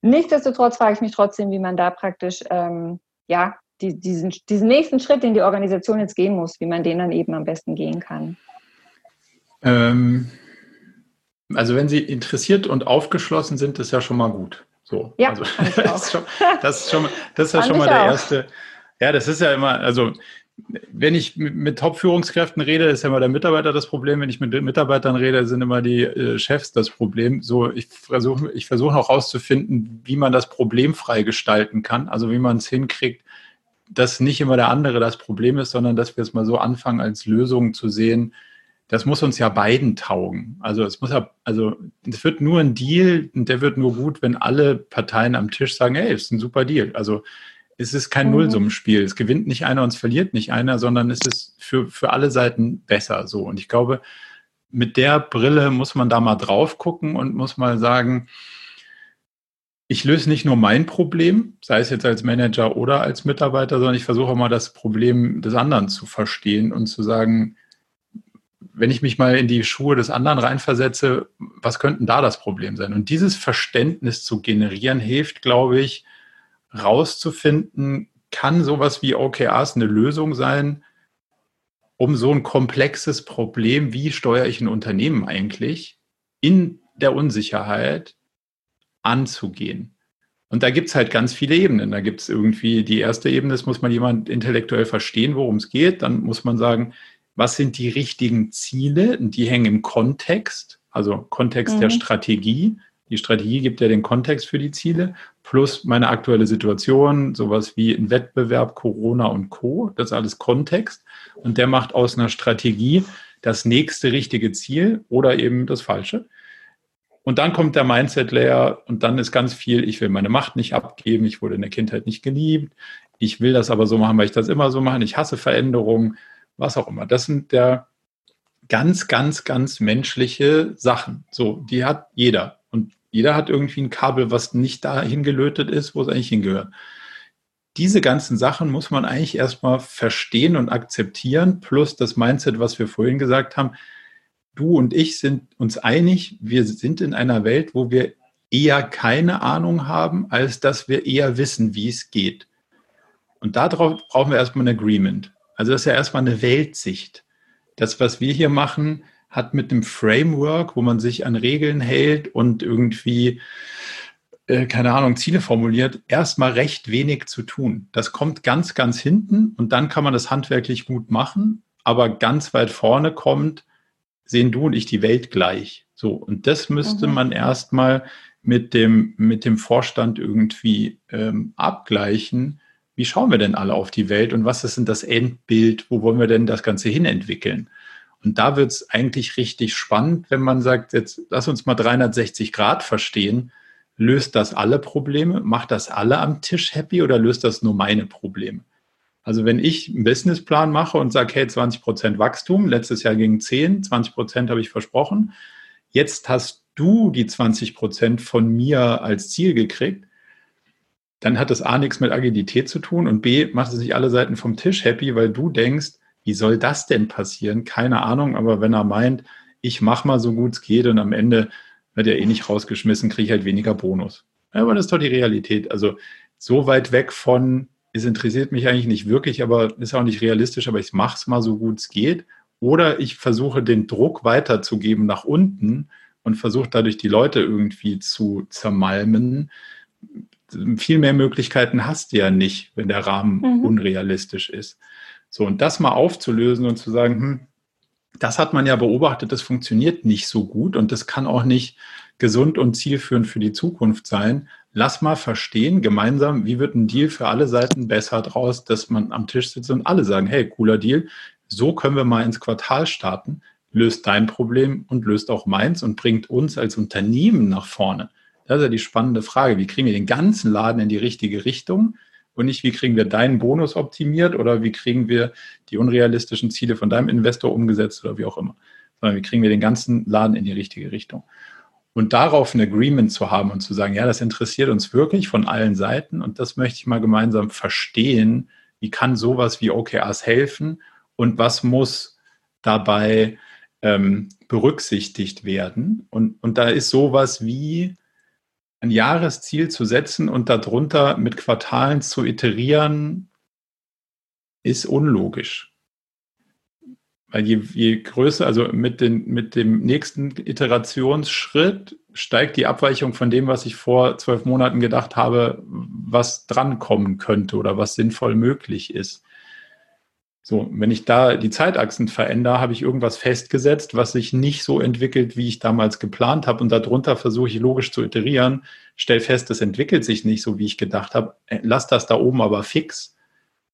Nichtsdestotrotz frage ich mich trotzdem, wie man da praktisch ähm, ja, die, diesen, diesen nächsten Schritt, den die Organisation jetzt gehen muss, wie man den dann eben am besten gehen kann? Ähm, also wenn Sie interessiert und aufgeschlossen sind, ist ja schon mal gut. So, ja, also, das, ist schon, das ist schon, das ist ja schon mal der auch. erste. Ja, das ist ja immer, also wenn ich mit Top-Führungskräften rede, ist ja immer der Mitarbeiter das Problem. Wenn ich mit Mitarbeitern rede, sind immer die äh, Chefs das Problem. So, ich versuche ich versuche auch herauszufinden, wie man das problemfrei gestalten kann. Also wie man es hinkriegt, dass nicht immer der andere das Problem ist, sondern dass wir es mal so anfangen, als Lösung zu sehen. Das muss uns ja beiden taugen. Also es muss ja, also es wird nur ein Deal und der wird nur gut, wenn alle Parteien am Tisch sagen, hey, ist ein super Deal. Also es ist kein mhm. Nullsummenspiel. Es gewinnt nicht einer und es verliert nicht einer, sondern es ist für, für alle Seiten besser so. Und ich glaube, mit der Brille muss man da mal drauf gucken und muss mal sagen, ich löse nicht nur mein Problem, sei es jetzt als Manager oder als Mitarbeiter, sondern ich versuche auch mal das Problem des anderen zu verstehen und zu sagen, wenn ich mich mal in die Schuhe des anderen reinversetze, was könnten da das Problem sein? Und dieses Verständnis zu generieren, hilft, glaube ich, rauszufinden, kann sowas wie OKRs eine Lösung sein, um so ein komplexes Problem, wie steuere ich ein Unternehmen eigentlich, in der Unsicherheit anzugehen. Und da gibt es halt ganz viele Ebenen. Da gibt es irgendwie die erste Ebene, das muss man jemand intellektuell verstehen, worum es geht. Dann muss man sagen, was sind die richtigen Ziele? Und die hängen im Kontext, also Kontext mhm. der Strategie. Die Strategie gibt ja den Kontext für die Ziele, plus meine aktuelle Situation, sowas wie ein Wettbewerb, Corona und Co. Das ist alles Kontext. Und der macht aus einer Strategie das nächste richtige Ziel oder eben das falsche. Und dann kommt der Mindset-Layer und dann ist ganz viel, ich will meine Macht nicht abgeben, ich wurde in der Kindheit nicht geliebt, ich will das aber so machen, weil ich das immer so mache, ich hasse Veränderungen, was auch immer. Das sind der ganz, ganz, ganz menschliche Sachen. So, die hat jeder. Und jeder hat irgendwie ein Kabel, was nicht dahin gelötet ist, wo es eigentlich hingehört. Diese ganzen Sachen muss man eigentlich erstmal verstehen und akzeptieren, plus das Mindset, was wir vorhin gesagt haben, du und ich sind uns einig, wir sind in einer Welt, wo wir eher keine Ahnung haben, als dass wir eher wissen, wie es geht. Und darauf brauchen wir erstmal ein Agreement. Also das ist ja erstmal eine Weltsicht. Das, was wir hier machen, hat mit dem Framework, wo man sich an Regeln hält und irgendwie, äh, keine Ahnung, Ziele formuliert, erstmal recht wenig zu tun. Das kommt ganz, ganz hinten und dann kann man das handwerklich gut machen. Aber ganz weit vorne kommt, sehen du und ich die Welt gleich. So, und das müsste mhm. man erstmal mit dem, mit dem Vorstand irgendwie ähm, abgleichen. Wie schauen wir denn alle auf die Welt und was ist denn das Endbild? Wo wollen wir denn das Ganze hin entwickeln? Und da wird es eigentlich richtig spannend, wenn man sagt, jetzt lass uns mal 360 Grad verstehen. Löst das alle Probleme? Macht das alle am Tisch happy oder löst das nur meine Probleme? Also wenn ich einen Businessplan mache und sage, hey, 20 Prozent Wachstum, letztes Jahr ging 10, 20 Prozent habe ich versprochen, jetzt hast du die 20 Prozent von mir als Ziel gekriegt, dann hat das A nichts mit Agilität zu tun und B macht es sich alle Seiten vom Tisch happy, weil du denkst, wie soll das denn passieren? Keine Ahnung, aber wenn er meint, ich mache mal so gut es geht und am Ende wird er eh nicht rausgeschmissen, kriege ich halt weniger Bonus. Aber das ist doch die Realität. Also so weit weg von es interessiert mich eigentlich nicht wirklich, aber ist auch nicht realistisch, aber ich mache es mal so gut es geht. Oder ich versuche den Druck weiterzugeben nach unten und versuche dadurch die Leute irgendwie zu zermalmen. Viel mehr Möglichkeiten hast du ja nicht, wenn der Rahmen mhm. unrealistisch ist. So, und das mal aufzulösen und zu sagen, hm, das hat man ja beobachtet, das funktioniert nicht so gut und das kann auch nicht gesund und zielführend für die Zukunft sein. Lass mal verstehen, gemeinsam, wie wird ein Deal für alle Seiten besser draus, dass man am Tisch sitzt und alle sagen, hey, cooler Deal, so können wir mal ins Quartal starten, löst dein Problem und löst auch meins und bringt uns als Unternehmen nach vorne. Das ist ja die spannende Frage. Wie kriegen wir den ganzen Laden in die richtige Richtung? Und nicht, wie kriegen wir deinen Bonus optimiert oder wie kriegen wir die unrealistischen Ziele von deinem Investor umgesetzt oder wie auch immer. Sondern wie kriegen wir den ganzen Laden in die richtige Richtung. Und darauf ein Agreement zu haben und zu sagen, ja, das interessiert uns wirklich von allen Seiten und das möchte ich mal gemeinsam verstehen. Wie kann sowas wie OKRs helfen und was muss dabei ähm, berücksichtigt werden? Und, und da ist sowas wie ein Jahresziel zu setzen und darunter mit Quartalen zu iterieren, ist unlogisch. Weil je, je größer, also mit, den, mit dem nächsten Iterationsschritt steigt die Abweichung von dem, was ich vor zwölf Monaten gedacht habe, was drankommen könnte oder was sinnvoll möglich ist. So, wenn ich da die Zeitachsen verändere, habe ich irgendwas festgesetzt, was sich nicht so entwickelt, wie ich damals geplant habe. Und darunter versuche ich logisch zu iterieren, stelle fest, das entwickelt sich nicht so, wie ich gedacht habe. Äh, lass das da oben aber fix.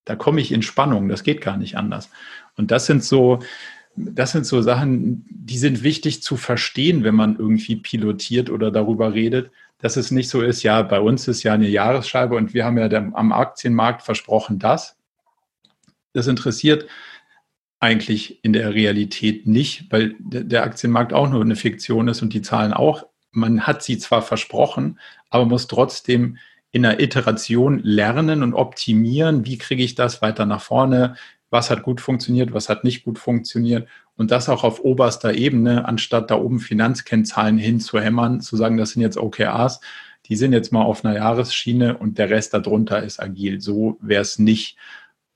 Da komme ich in Spannung. Das geht gar nicht anders. Und das sind so, das sind so Sachen, die sind wichtig zu verstehen, wenn man irgendwie pilotiert oder darüber redet, dass es nicht so ist, ja, bei uns ist ja eine Jahresscheibe und wir haben ja am Aktienmarkt versprochen das das interessiert eigentlich in der Realität nicht, weil der Aktienmarkt auch nur eine Fiktion ist und die Zahlen auch. Man hat sie zwar versprochen, aber muss trotzdem in der Iteration lernen und optimieren, wie kriege ich das weiter nach vorne, was hat gut funktioniert, was hat nicht gut funktioniert und das auch auf oberster Ebene, anstatt da oben Finanzkennzahlen hinzuhämmern, zu sagen, das sind jetzt OKRs, die sind jetzt mal auf einer Jahresschiene und der Rest darunter ist agil. So wäre es nicht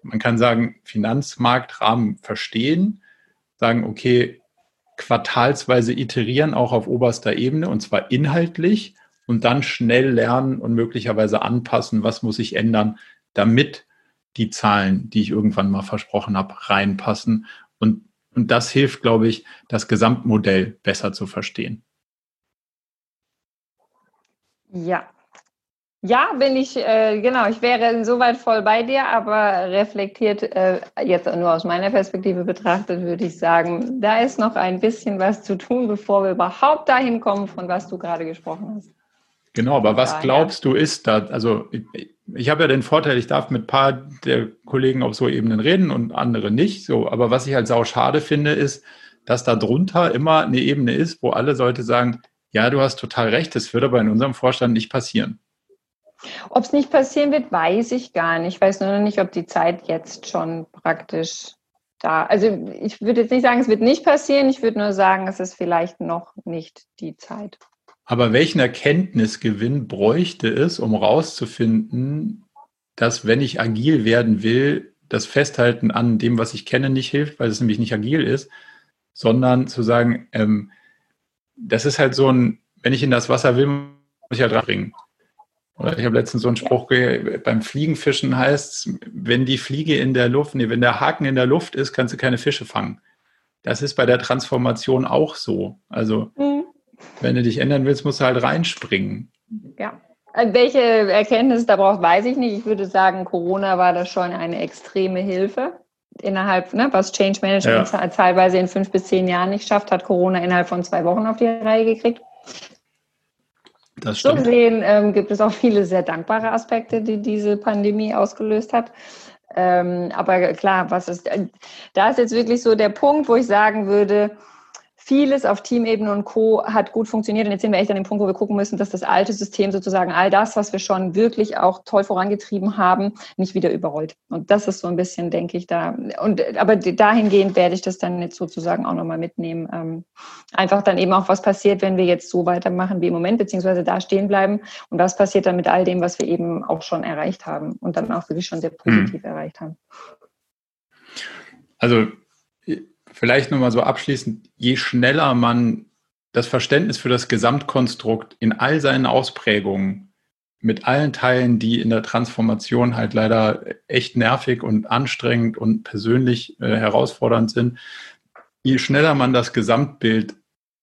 man kann sagen, Finanzmarktrahmen verstehen, sagen, okay, quartalsweise iterieren auch auf oberster Ebene und zwar inhaltlich und dann schnell lernen und möglicherweise anpassen, was muss ich ändern, damit die Zahlen, die ich irgendwann mal versprochen habe, reinpassen. Und, und das hilft, glaube ich, das Gesamtmodell besser zu verstehen. Ja, ja, bin ich, äh, genau, ich wäre insoweit voll bei dir, aber reflektiert, äh, jetzt nur aus meiner Perspektive betrachtet, würde ich sagen, da ist noch ein bisschen was zu tun, bevor wir überhaupt dahin kommen, von was du gerade gesprochen hast. Genau, aber was glaubst du ist da? Also ich, ich habe ja den Vorteil, ich darf mit ein paar der Kollegen auf so Ebenen reden und andere nicht. So, aber was ich halt sau schade finde, ist, dass da drunter immer eine Ebene ist, wo alle Leute sagen, ja, du hast total recht, das wird aber in unserem Vorstand nicht passieren. Ob es nicht passieren wird, weiß ich gar nicht. Ich weiß nur noch nicht, ob die Zeit jetzt schon praktisch da. Also ich würde jetzt nicht sagen, es wird nicht passieren. Ich würde nur sagen, es ist vielleicht noch nicht die Zeit. Aber welchen Erkenntnisgewinn bräuchte es, um herauszufinden, dass wenn ich agil werden will, das Festhalten an dem, was ich kenne, nicht hilft, weil es nämlich nicht agil ist, sondern zu sagen, ähm, das ist halt so ein, wenn ich in das Wasser will, muss ich halt reinbringen. Oder ich habe letztens so einen Spruch gehört, beim Fliegenfischen heißt wenn die Fliege in der Luft, nee, wenn der Haken in der Luft ist, kannst du keine Fische fangen. Das ist bei der Transformation auch so. Also, mhm. wenn du dich ändern willst, musst du halt reinspringen. Ja. Äh, welche Erkenntnisse da braucht, weiß ich nicht. Ich würde sagen, Corona war da schon eine extreme Hilfe. Innerhalb, ne, was Change Management ja. teilweise in fünf bis zehn Jahren nicht schafft, hat Corona innerhalb von zwei Wochen auf die Reihe gekriegt. Das stimmt. So gesehen ähm, gibt es auch viele sehr dankbare Aspekte, die diese Pandemie ausgelöst hat. Ähm, aber klar, was ist, äh, da ist jetzt wirklich so der Punkt, wo ich sagen würde, vieles auf Teamebene und Co. hat gut funktioniert. Und jetzt sind wir echt an dem Punkt, wo wir gucken müssen, dass das alte System sozusagen all das, was wir schon wirklich auch toll vorangetrieben haben, nicht wieder überrollt. Und das ist so ein bisschen, denke ich, da. Und aber dahingehend werde ich das dann jetzt sozusagen auch nochmal mitnehmen. Ähm, einfach dann eben auch, was passiert, wenn wir jetzt so weitermachen wie im Moment, beziehungsweise da stehen bleiben. Und was passiert dann mit all dem, was wir eben auch schon erreicht haben und dann auch wirklich schon sehr positiv mhm. erreicht haben. Also vielleicht nochmal so abschließend, je schneller man das Verständnis für das Gesamtkonstrukt in all seinen Ausprägungen mit allen Teilen, die in der Transformation halt leider echt nervig und anstrengend und persönlich äh, herausfordernd sind, je schneller man das Gesamtbild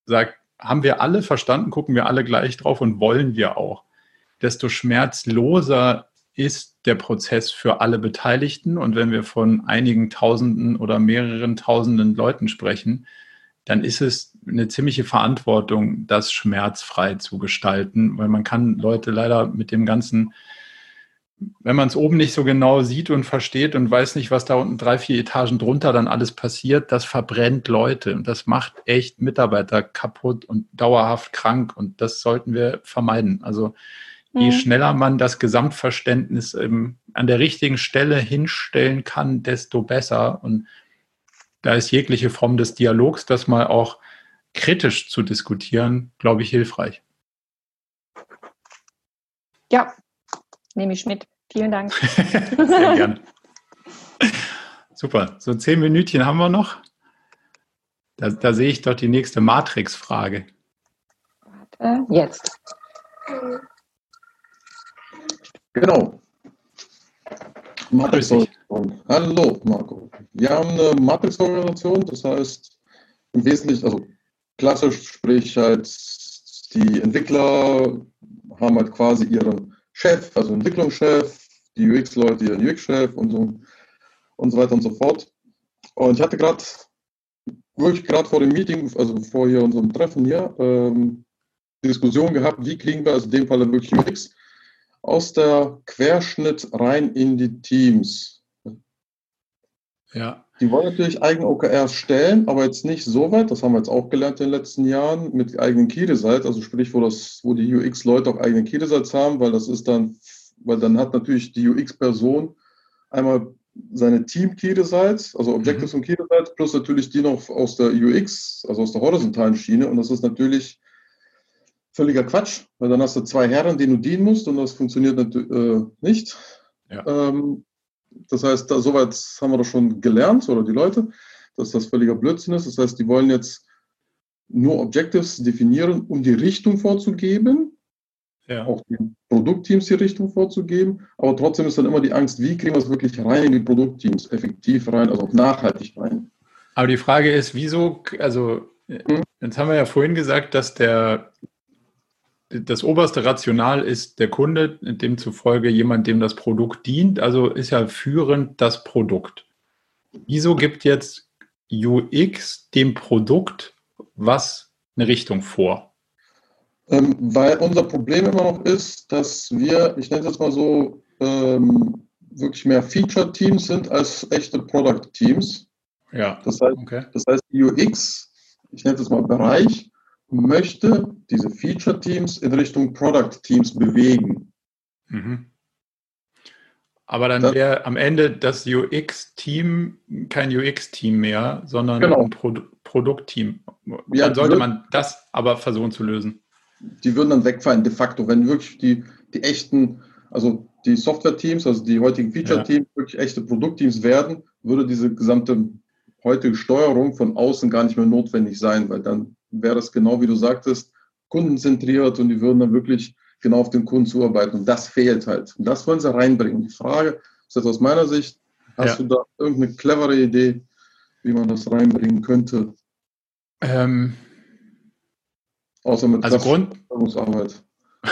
sagt, haben wir alle verstanden, gucken wir alle gleich drauf und wollen wir auch, desto schmerzloser ist der Prozess für alle Beteiligten. Und wenn wir von einigen Tausenden oder mehreren Tausenden Leuten sprechen, dann ist es eine ziemliche Verantwortung, das schmerzfrei zu gestalten, weil man kann Leute leider mit dem ganzen, wenn man es oben nicht so genau sieht und versteht und weiß nicht, was da unten drei, vier Etagen drunter dann alles passiert, das verbrennt Leute und das macht echt Mitarbeiter kaputt und dauerhaft krank und das sollten wir vermeiden. Also je mhm. schneller man das Gesamtverständnis ähm, an der richtigen Stelle hinstellen kann, desto besser. Und da ist jegliche Form des Dialogs, das mal auch kritisch zu diskutieren, glaube ich, hilfreich. Ja, nehme ich mit. Vielen Dank. Sehr gern. Super. So zehn Minütchen haben wir noch. Da, da sehe ich doch die nächste Matrix-Frage. Warte, jetzt. Genau. Matrix-Organisation. Hallo, Marco. Wir haben eine Matrix-Organisation, das heißt im Wesentlichen, also klassisch, sprich halt die Entwickler haben halt quasi ihren Chef, also Entwicklungschef, die UX-Leute ihren UX-Chef und so und so weiter und so fort. Und ich hatte gerade, wirklich gerade vor dem Meeting, also vor hier unserem Treffen hier, ähm, Diskussion gehabt, wie kriegen wir, also in dem Fall dann wirklich UX, aus der Querschnitt rein in die Teams. Ja. Die wollen natürlich eigene OKRs stellen, aber jetzt nicht so weit, das haben wir jetzt auch gelernt in den letzten Jahren, mit eigenen Key Results, also sprich, wo, das, wo die UX-Leute auch eigene Key Results haben, weil das ist dann, weil dann hat natürlich die UX-Person einmal seine Team-Key Results, also Objectives mhm. und Key Results, plus natürlich die noch aus der UX, also aus der horizontalen Schiene und das ist natürlich völliger Quatsch, weil dann hast du zwei Herren, denen du dienen musst und das funktioniert äh, nicht. Ja. Ähm, das heißt, da, soweit haben wir doch schon gelernt, oder die Leute, dass das völliger Blödsinn ist. Das heißt, die wollen jetzt nur Objectives definieren, um die Richtung vorzugeben, ja. auch den Produktteams die Richtung vorzugeben, aber trotzdem ist dann immer die Angst, wie kriegen wir es wirklich rein in die Produktteams, effektiv rein, also auch nachhaltig rein. Aber die Frage ist, wieso, also hm? jetzt haben wir ja vorhin gesagt, dass der das oberste Rational ist der Kunde, demzufolge jemand, dem das Produkt dient. Also ist ja führend das Produkt. Wieso gibt jetzt UX dem Produkt was eine Richtung vor? Ähm, weil unser Problem immer noch ist, dass wir, ich nenne es mal so, ähm, wirklich mehr Feature-Teams sind als echte Product-Teams. Ja. Das heißt, okay. das heißt, UX, ich nenne es mal Bereich, möchte diese Feature-Teams in Richtung Product-Teams bewegen. Mhm. Aber dann wäre am Ende das UX-Team kein UX-Team mehr, sondern genau. ein Pro Produkt-Team. Ja, dann sollte man das aber versuchen zu lösen. Die würden dann wegfallen, de facto, wenn wirklich die, die echten, also die Software-Teams, also die heutigen Feature-Teams, ja. wirklich echte Produktteams werden, würde diese gesamte heutige Steuerung von außen gar nicht mehr notwendig sein, weil dann wäre es genau wie du sagtest, kundenzentriert und die würden dann wirklich genau auf den Kunden zuarbeiten. Und das fehlt halt. Und das wollen sie reinbringen. Die Frage ist jetzt aus meiner Sicht, hast ja. du da irgendeine clevere Idee, wie man das reinbringen könnte? Ähm, Außer mit also Grund,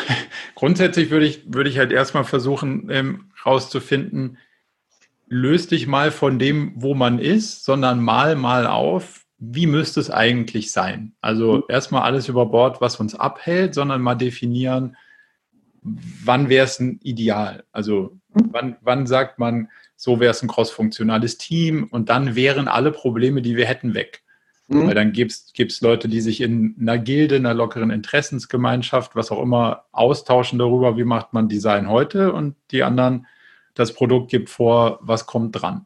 Grundsätzlich würde ich, würde ich halt erstmal versuchen, ähm, rauszufinden, löst dich mal von dem, wo man ist, sondern mal mal auf, wie müsste es eigentlich sein? Also mhm. erstmal alles über Bord, was uns abhält, sondern mal definieren, wann wäre es ein Ideal? Also mhm. wann, wann sagt man, so wäre es ein crossfunktionales Team und dann wären alle Probleme, die wir hätten, weg. Mhm. Weil dann gibt es Leute, die sich in einer Gilde, einer lockeren Interessensgemeinschaft, was auch immer, austauschen darüber, wie macht man Design heute und die anderen, das Produkt gibt vor, was kommt dran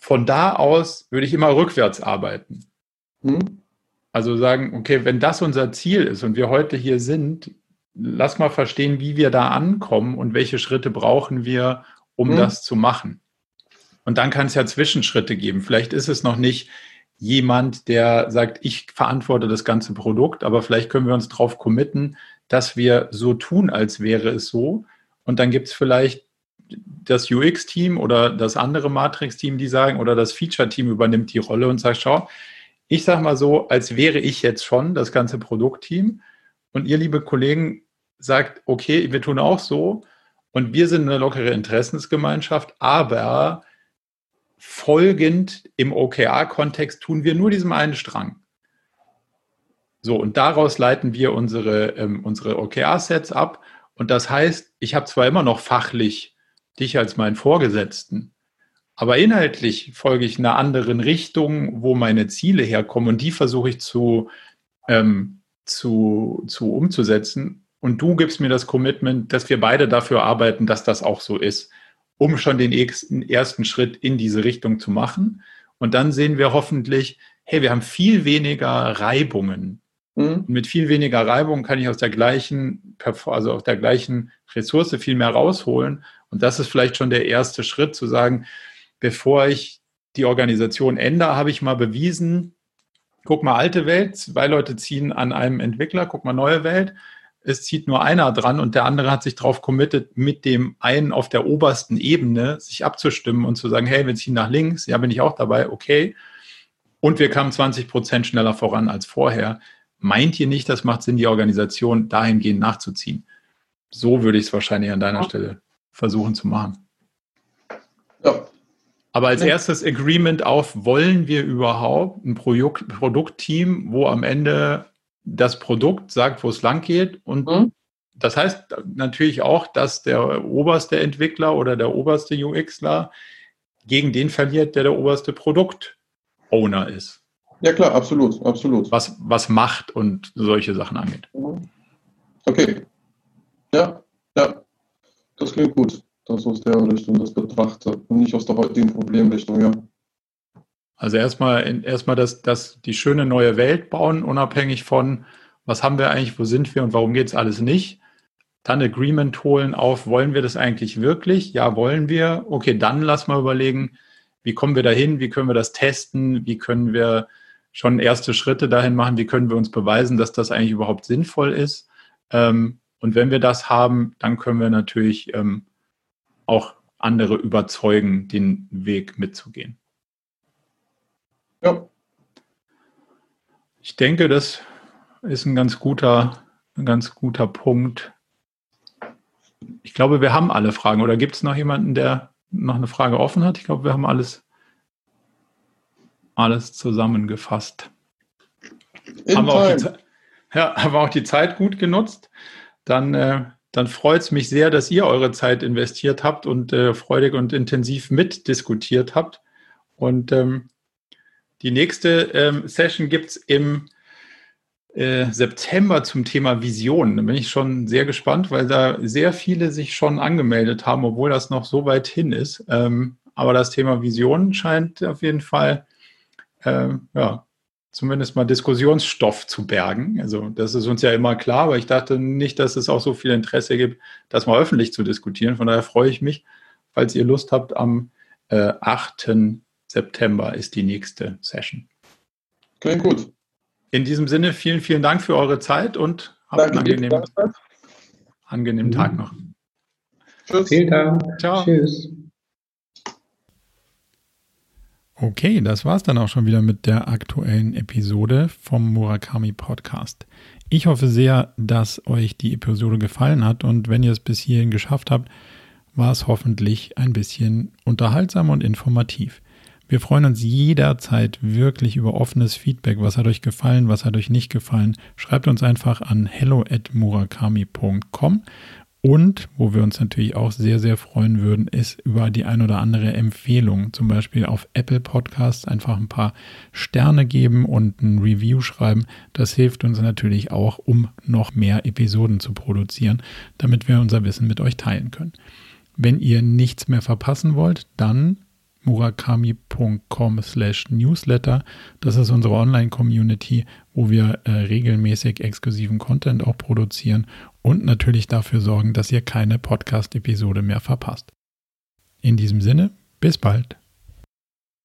von da aus würde ich immer rückwärts arbeiten. Hm? Also sagen, okay, wenn das unser Ziel ist und wir heute hier sind, lass mal verstehen, wie wir da ankommen und welche Schritte brauchen wir, um hm? das zu machen. Und dann kann es ja Zwischenschritte geben. Vielleicht ist es noch nicht jemand, der sagt, ich verantworte das ganze Produkt, aber vielleicht können wir uns darauf committen, dass wir so tun, als wäre es so. Und dann gibt es vielleicht das UX-Team oder das andere Matrix-Team, die sagen, oder das Feature-Team übernimmt die Rolle und sagt, schau, ich sage mal so, als wäre ich jetzt schon das ganze Produktteam und ihr, liebe Kollegen, sagt, okay, wir tun auch so und wir sind eine lockere Interessensgemeinschaft, aber folgend im OKR-Kontext tun wir nur diesem einen Strang. So, und daraus leiten wir unsere, ähm, unsere OKR-Sets ab. Und das heißt, ich habe zwar immer noch fachlich dich als meinen Vorgesetzten, aber inhaltlich folge ich einer anderen Richtung, wo meine Ziele herkommen und die versuche ich zu, ähm, zu, zu umzusetzen. Und du gibst mir das Commitment, dass wir beide dafür arbeiten, dass das auch so ist um schon den ersten Schritt in diese Richtung zu machen. Und dann sehen wir hoffentlich, hey, wir haben viel weniger Reibungen. Mhm. mit viel weniger Reibung kann ich aus der gleichen, also aus der gleichen Ressource viel mehr rausholen. Und das ist vielleicht schon der erste Schritt zu sagen, bevor ich die Organisation ändere, habe ich mal bewiesen, guck mal alte Welt, zwei Leute ziehen an einem Entwickler, guck mal neue Welt es zieht nur einer dran und der andere hat sich darauf committed, mit dem einen auf der obersten Ebene sich abzustimmen und zu sagen, hey, wir ziehen nach links, ja, bin ich auch dabei, okay. Und wir kamen 20 Prozent schneller voran als vorher. Meint ihr nicht, das macht Sinn, die Organisation dahingehend nachzuziehen? So würde ich es wahrscheinlich an deiner ja. Stelle versuchen zu machen. Ja. Aber als erstes Agreement auf, wollen wir überhaupt ein Produkt, Produktteam, wo am Ende das Produkt sagt, wo es lang geht. Und mhm. das heißt natürlich auch, dass der oberste Entwickler oder der oberste UXler gegen den verliert, der der oberste Produkt-Owner ist. Ja klar, absolut, absolut. Was, was Macht und solche Sachen angeht. Okay. Ja, ja. Das klingt gut, dass aus der Richtung das betrachtet und nicht aus der heutigen Problemrichtung, ja. Also erstmal, erstmal das, das, die schöne neue Welt bauen, unabhängig von, was haben wir eigentlich, wo sind wir und warum geht es alles nicht. Dann Agreement holen auf, wollen wir das eigentlich wirklich? Ja, wollen wir. Okay, dann lass mal überlegen, wie kommen wir dahin? Wie können wir das testen? Wie können wir schon erste Schritte dahin machen? Wie können wir uns beweisen, dass das eigentlich überhaupt sinnvoll ist? Ähm, und wenn wir das haben, dann können wir natürlich ähm, auch andere überzeugen, den Weg mitzugehen. Ja. Ich denke, das ist ein ganz guter, ein ganz guter Punkt. Ich glaube, wir haben alle Fragen. Oder gibt es noch jemanden, der noch eine Frage offen hat? Ich glaube, wir haben alles, alles zusammengefasst. haben wir, auch die, ja, haben wir auch die Zeit gut genutzt. Dann, äh, dann freut es mich sehr, dass ihr eure Zeit investiert habt und äh, freudig und intensiv mitdiskutiert habt. Und ähm, die nächste ähm, Session gibt es im äh, September zum Thema Vision. Da bin ich schon sehr gespannt, weil da sehr viele sich schon angemeldet haben, obwohl das noch so weit hin ist. Ähm, aber das Thema Vision scheint auf jeden Fall, äh, ja, zumindest mal Diskussionsstoff zu bergen. Also das ist uns ja immer klar, aber ich dachte nicht, dass es auch so viel Interesse gibt, das mal öffentlich zu diskutieren. Von daher freue ich mich, falls ihr Lust habt, am äh, 8. September ist die nächste Session. Klingt gut. In diesem Sinne, vielen, vielen Dank für eure Zeit und habt einen angenehmen, angenehmen Tag noch. Tschüss. Vielen Dank. Ciao. Tschüss. Okay, das war es dann auch schon wieder mit der aktuellen Episode vom Murakami Podcast. Ich hoffe sehr, dass euch die Episode gefallen hat und wenn ihr es bis hierhin geschafft habt, war es hoffentlich ein bisschen unterhaltsam und informativ. Wir freuen uns jederzeit wirklich über offenes Feedback. Was hat euch gefallen, was hat euch nicht gefallen? Schreibt uns einfach an hello@murakami.com. Und wo wir uns natürlich auch sehr, sehr freuen würden, ist über die ein oder andere Empfehlung. Zum Beispiel auf Apple Podcasts einfach ein paar Sterne geben und ein Review schreiben. Das hilft uns natürlich auch, um noch mehr Episoden zu produzieren, damit wir unser Wissen mit euch teilen können. Wenn ihr nichts mehr verpassen wollt, dann murakami.com slash newsletter. Das ist unsere Online-Community, wo wir äh, regelmäßig exklusiven Content auch produzieren und natürlich dafür sorgen, dass ihr keine Podcast-Episode mehr verpasst. In diesem Sinne, bis bald.